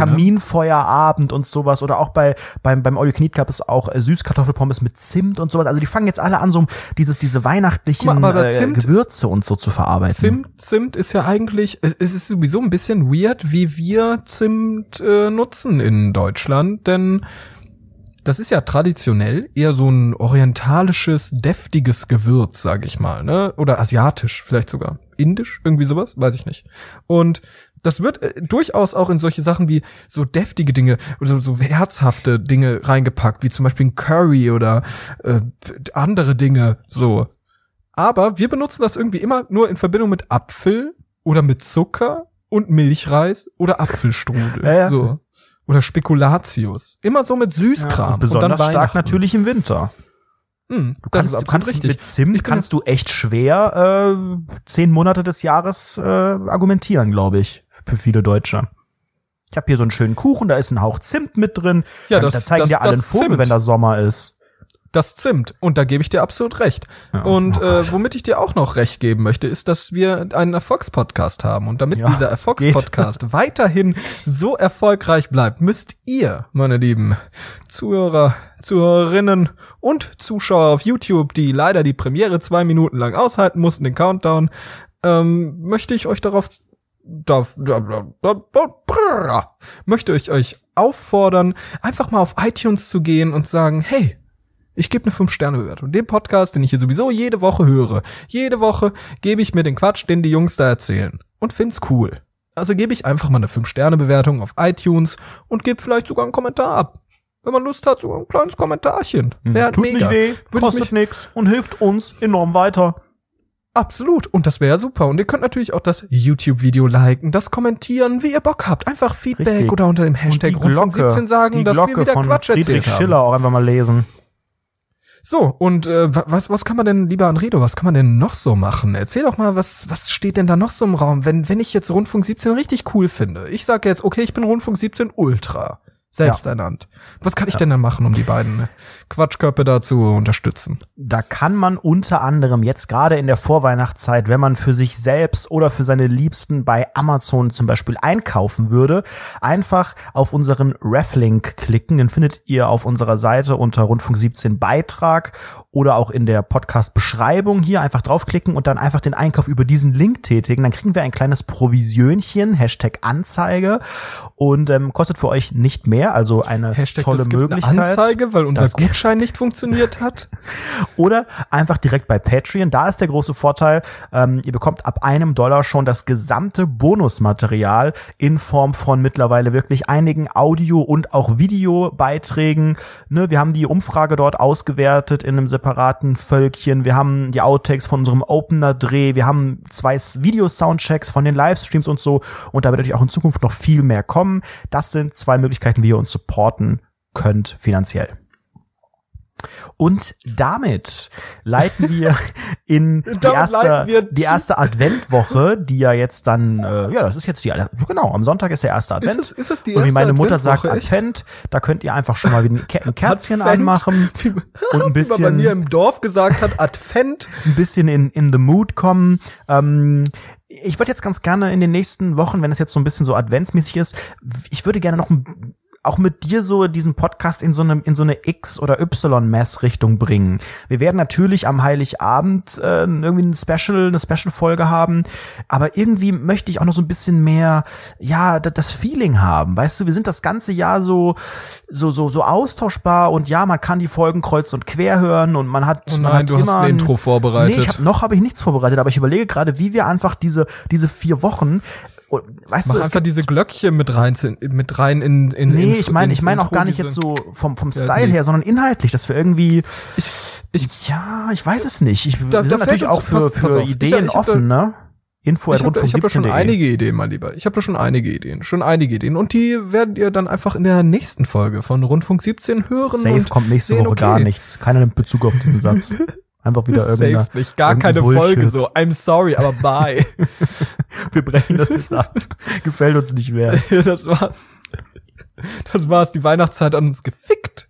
Speaker 2: Kaminfeuerabend und sowas oder auch bei beim beim All You Can gab es auch äh, Süßkartoffelpommes mit Zimt und sowas also die fangen jetzt alle an so dieses diese weihnachtlichen
Speaker 1: mal, aber
Speaker 2: äh,
Speaker 1: Zimt-
Speaker 2: Gewürze und so zu verarbeiten
Speaker 1: Zimt, Zimt ist ja eigentlich, es, es ist sowieso ein bisschen weird, wie wir Zimt äh, nutzen in Deutschland, denn das ist ja traditionell eher so ein orientalisches, deftiges Gewürz, sag ich mal, ne? Oder asiatisch, vielleicht sogar. Indisch, irgendwie sowas, weiß ich nicht. Und das wird äh, durchaus auch in solche Sachen wie so deftige Dinge oder so, so herzhafte Dinge reingepackt, wie zum Beispiel ein Curry oder äh, andere Dinge so. Aber wir benutzen das irgendwie immer nur in Verbindung mit Apfel oder mit Zucker und Milchreis oder Apfelstrudel. Ja, ja. So. Oder Spekulatius. Immer so mit Süßkram. Ja,
Speaker 2: besonders stark natürlich im Winter.
Speaker 1: Hm,
Speaker 2: du kannst, du kannst richtig. mit Zimt kannst du echt schwer äh, zehn Monate des Jahres äh, argumentieren, glaube ich, für viele Deutsche. Ich habe hier so einen schönen Kuchen, da ist ein Hauch Zimt mit drin.
Speaker 1: Ja, das,
Speaker 2: da zeigen
Speaker 1: das,
Speaker 2: dir alle einen Vogel, Zimt. wenn da Sommer ist
Speaker 1: das Zimt. Und da gebe ich dir absolut recht. Ja, und äh, womit ich dir auch noch recht geben möchte, ist, dass wir einen Erfolgspodcast haben. Und damit ja, dieser Erfolgspodcast weiterhin so erfolgreich bleibt, müsst ihr, meine lieben Zuhörer, Zuhörerinnen und Zuschauer auf YouTube, die leider die Premiere zwei Minuten lang aushalten mussten, den Countdown, ähm, möchte ich euch darauf da, da, da, da, möchte ich euch auffordern, einfach mal auf iTunes zu gehen und sagen, hey, ich gebe eine 5-Sterne-Bewertung. Den Podcast, den ich hier sowieso jede Woche höre. Jede Woche gebe ich mir den Quatsch, den die Jungs da erzählen. Und find's cool. Also gebe ich einfach mal eine 5-Sterne-Bewertung auf iTunes und gebe vielleicht sogar einen Kommentar ab. Wenn man Lust hat, sogar ein kleines Kommentarchen.
Speaker 2: Hm. Wäre Tut mega. nicht weh, Würde kostet nix und hilft uns enorm weiter.
Speaker 1: Absolut. Und das wäre super. Und ihr könnt natürlich auch das YouTube-Video liken, das kommentieren, wie ihr Bock habt. Einfach Feedback Richtig. oder unter dem Hashtag
Speaker 2: Glocke, 17 sagen, dass wir wieder Quatsch Friedrich erzählt haben. Schiller auch einfach mal lesen.
Speaker 1: So, und äh, was, was kann man denn, lieber Anredo, was kann man denn noch so machen? Erzähl doch mal, was, was steht denn da noch so im Raum, wenn, wenn ich jetzt Rundfunk 17 richtig cool finde? Ich sage jetzt, okay, ich bin Rundfunk 17 Ultra selbst ja. ernannt. Was kann ich ja. denn dann machen, um die beiden Quatschköpfe da zu unterstützen?
Speaker 2: Da kann man unter anderem jetzt gerade in der Vorweihnachtszeit, wenn man für sich selbst oder für seine Liebsten bei Amazon zum Beispiel einkaufen würde, einfach auf unseren Reflink klicken. Den findet ihr auf unserer Seite unter Rundfunk 17 Beitrag oder auch in der Podcast-Beschreibung hier einfach draufklicken und dann einfach den Einkauf über diesen Link tätigen. Dann kriegen wir ein kleines Provisionchen, Hashtag Anzeige und ähm, kostet für euch nicht mehr, also eine Hashtag, tolle Möglichkeit. Eine
Speaker 1: Anzeige, weil unser Gutschein nicht funktioniert hat.
Speaker 2: Oder einfach direkt bei Patreon. Da ist der große Vorteil, ähm, ihr bekommt ab einem Dollar schon das gesamte Bonusmaterial in Form von mittlerweile wirklich einigen Audio- und auch Videobeiträgen. Ne, wir haben die Umfrage dort ausgewertet in einem separaten Völkchen. Wir haben die Outtakes von unserem Opener-Dreh. Wir haben zwei Video-Soundchecks von den Livestreams und so. Und da wird natürlich auch in Zukunft noch viel mehr kommen. Das sind zwei Möglichkeiten, wie ihr uns supporten könnt finanziell. Und damit leiten wir in die erste, die erste Adventwoche, die ja jetzt dann, äh, ja, das ist jetzt die, genau, am Sonntag ist der erste Advent. Ist es, ist es die erste Und wie meine Mutter sagt, Advent, da könnt ihr einfach schon mal ein, ein Kerzchen Advent, anmachen wie, und ein bisschen. Wie man
Speaker 1: bei mir im Dorf gesagt hat, Advent.
Speaker 2: Ein bisschen in, in the mood kommen. Ähm, ich würde jetzt ganz gerne in den nächsten Wochen, wenn es jetzt so ein bisschen so adventsmäßig ist, ich würde gerne noch ein auch mit dir so diesen Podcast in so einem in so eine X oder Y Mess Richtung bringen. Wir werden natürlich am Heiligabend äh, irgendwie ein Special eine Special Folge haben, aber irgendwie möchte ich auch noch so ein bisschen mehr ja das Feeling haben. Weißt du, wir sind das ganze Jahr so so so so austauschbar und ja, man kann die Folgen kreuz und quer hören und man hat
Speaker 1: oh nein,
Speaker 2: man
Speaker 1: hat du hast ein Intro vorbereitet. Nee,
Speaker 2: ich hab, noch habe ich nichts vorbereitet, aber ich überlege gerade, wie wir einfach diese diese vier Wochen
Speaker 1: weißt Mach du, einfach diese Glöckchen mit rein, mit rein in, in
Speaker 2: Nee, ins, ich meine, ich meine auch gar nicht jetzt so vom, vom Style her, sondern inhaltlich, dass wir irgendwie, ich, ich, ja, ich weiß es nicht. Ich, da, wir sind natürlich auch für, für pass Ideen ich, offen, ne?
Speaker 1: Info ich habe hab da schon einige Ideen, mein Lieber. Ich habe da schon einige Ideen, schon einige Ideen. Und die werdet ihr dann einfach in der nächsten Folge von Rundfunk 17 hören.
Speaker 2: Safe kommt nächste sehen, Woche okay. gar nichts. Keiner nimmt Bezug auf diesen Satz. Einfach wieder irgendeine. Safe
Speaker 1: nicht, gar keine Bullshit. Folge so. I'm sorry, aber bye.
Speaker 2: Wir brechen das jetzt ab. Gefällt uns nicht mehr.
Speaker 1: das war's. Das war's. Die Weihnachtszeit hat uns gefickt.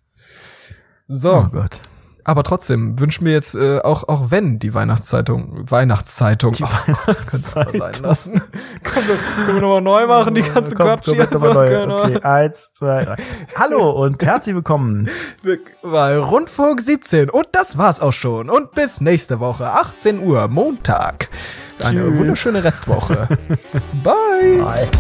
Speaker 1: So.
Speaker 2: Oh Gott.
Speaker 1: Aber trotzdem wünschen wir jetzt äh, auch auch wenn die Weihnachtszeitung Weihnachtszeitung die Weihnachtszeitung sein lassen. können, wir, können wir nochmal neu machen die ganze komm, Quatsch
Speaker 2: hier. So, okay, eins, zwei, drei. Hallo und herzlich willkommen
Speaker 1: bei Rundfunk 17 und das war's auch schon und bis nächste Woche 18 Uhr Montag. Eine Tschüss. wunderschöne Restwoche. Bye. Bye.